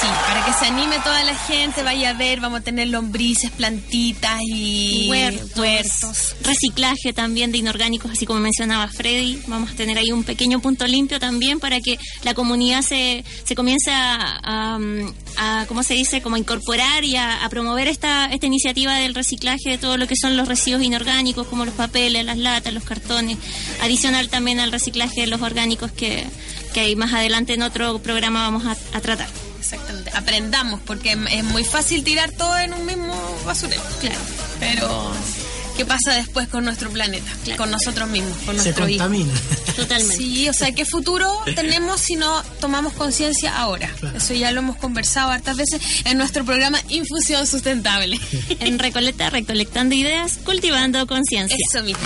Sí, para que se anime toda la gente, vaya a ver, vamos a tener lombrices, plantitas y huertos, huertos. reciclaje también de inorgánicos, así como mencionaba Freddy. Vamos a tener ahí un pequeño punto limpio también para que la comunidad se, se comience a, a, a, ¿cómo se dice?, como a incorporar y a, a promover esta, esta iniciativa del reciclaje de todo lo que son los residuos inorgánicos, como los papeles, las latas, los cartones. Adicional también al reciclaje de los orgánicos que, que ahí más adelante en otro programa vamos a, a tratar. Exactamente, aprendamos, porque es muy fácil tirar todo en un mismo basurero. Claro. Pero, ¿qué pasa después con nuestro planeta? Con nosotros mismos, con Se nuestro hijo. contamina. Totalmente. Sí, o sea, ¿qué futuro tenemos si no tomamos conciencia ahora? Eso ya lo hemos conversado hartas veces en nuestro programa Infusión Sustentable. En Recoleta, recolectando ideas, cultivando conciencia. Eso mismo.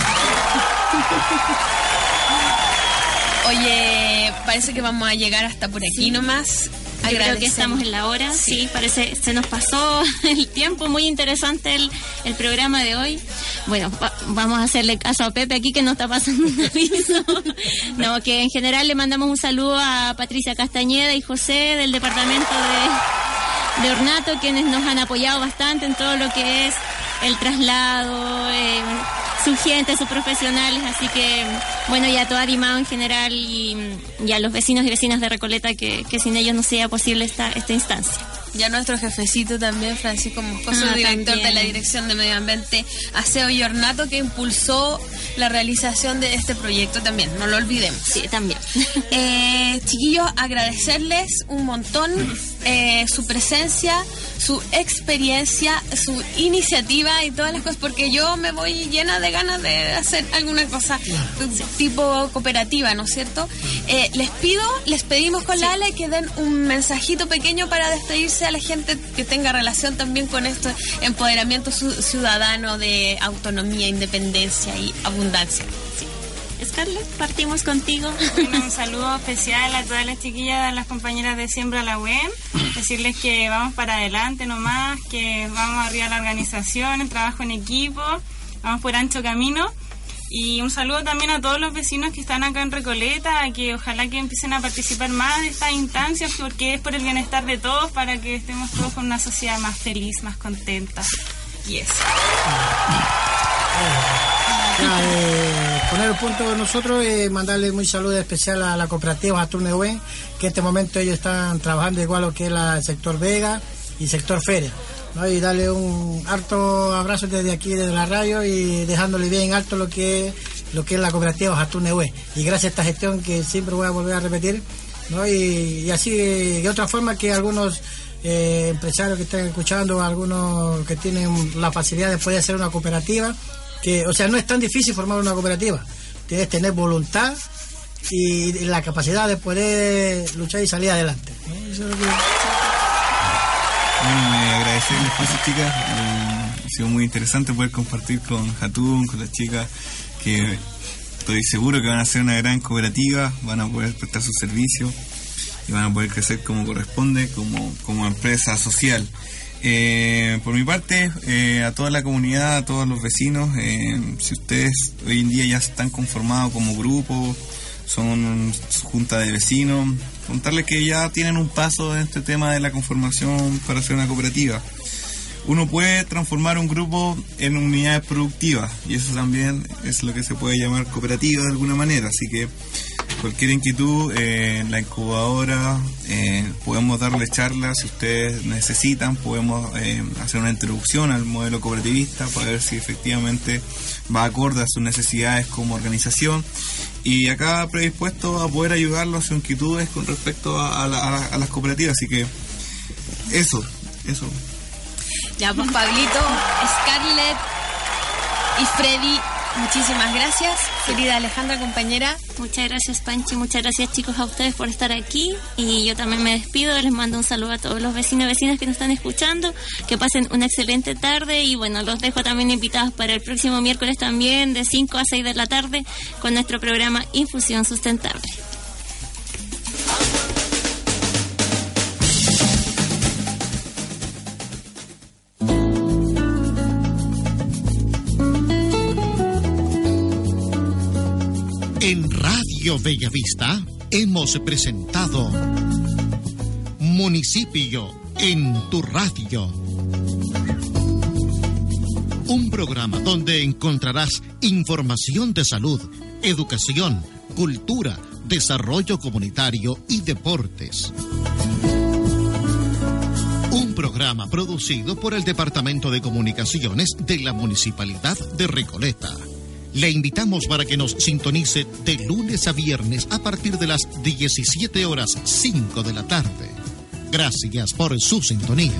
Oye, parece que vamos a llegar hasta por aquí nomás. Creo que estamos en la hora, sí. parece, se nos pasó el tiempo, muy interesante el, el programa de hoy. Bueno, vamos a hacerle caso a Pepe aquí que nos está pasando un aviso. no, que en general le mandamos un saludo a Patricia Castañeda y José del departamento de, de Ornato, quienes nos han apoyado bastante en todo lo que es el traslado, eh, su gente, sus profesionales, así que bueno, ya todo animado en general y, a los vecinos y vecinas de Recoleta que, que sin ellos no sea posible esta, esta instancia. Ya nuestro jefecito también, Francisco Moscoso, ah, director de la Dirección de Medio Ambiente, Aseo y Ornato, que impulsó la realización de este proyecto también, no lo olvidemos. Sí, también. Eh, chiquillos, agradecerles un montón eh, su presencia, su experiencia, su iniciativa y todas las cosas, porque yo me voy llena de ganas de hacer alguna cosa tipo cooperativa, ¿no es cierto? Eh, les pido, les pedimos con la ALE que den un mensajito pequeño para despedirse a la gente que tenga relación también con esto, empoderamiento ciudadano de autonomía, independencia y abundancia. Scarlett, partimos contigo. un saludo especial a todas las chiquillas, a las compañeras de Siembra la UEM. Decirles que vamos para adelante nomás, que vamos arriba a la organización, el trabajo en equipo, vamos por ancho camino. Y un saludo también a todos los vecinos que están acá en Recoleta, que ojalá que empiecen a participar más de estas instancias, porque es por el bienestar de todos, para que estemos todos con una sociedad más feliz, más contenta. Y eso. Eh, poner el punto de nosotros y mandarle un saludo especial a la cooperativa Buen, que en este momento ellos están trabajando igual lo que el sector Vega y sector Feria. Y darle un harto abrazo desde aquí, desde la radio, y dejándole bien alto lo que lo que es la cooperativa Buen. Y gracias a esta gestión que siempre voy a volver a repetir, y, así de otra forma que algunos eh, empresarios que estén escuchando, algunos que tienen la facilidad de poder hacer una cooperativa, o sea, no es tan difícil formar una cooperativa. Tienes que tener voluntad y la capacidad de poder luchar y salir adelante. Agradecer el espacio, chicas. Eh, ha sido muy interesante poder compartir con Jatún, con las chicas, que estoy seguro que van a ser una gran cooperativa, van a poder prestar su servicio y van a poder crecer como corresponde, como, como empresa social. Eh, por mi parte, eh, a toda la comunidad, a todos los vecinos, eh, si ustedes hoy en día ya están conformados como grupo, son junta de vecinos, contarles que ya tienen un paso en este tema de la conformación para hacer una cooperativa. Uno puede transformar un grupo en unidades productivas y eso también es lo que se puede llamar cooperativa de alguna manera, así que cualquier inquietud en eh, la incubadora, eh, podemos darle charlas si ustedes necesitan, podemos eh, hacer una introducción al modelo cooperativista para ver si efectivamente va acorde a sus necesidades como organización. Y acá predispuesto a poder ayudarlos a sus inquietudes con respecto a, las cooperativas. Así que eso, eso. Ya, pues Pablito, Scarlett y Freddy Muchísimas gracias, querida Alejandra, compañera. Muchas gracias, Panchi. Muchas gracias, chicos, a ustedes por estar aquí. Y yo también me despido. Les mando un saludo a todos los vecinos y vecinas que nos están escuchando. Que pasen una excelente tarde. Y bueno, los dejo también invitados para el próximo miércoles también, de 5 a 6 de la tarde, con nuestro programa Infusión Sustentable. Radio Bellavista hemos presentado Municipio en tu radio. Un programa donde encontrarás información de salud, educación, cultura, desarrollo comunitario y deportes. Un programa producido por el Departamento de Comunicaciones de la Municipalidad de Recoleta. Le invitamos para que nos sintonice de lunes a viernes a partir de las 17 horas 5 de la tarde. Gracias por su sintonía.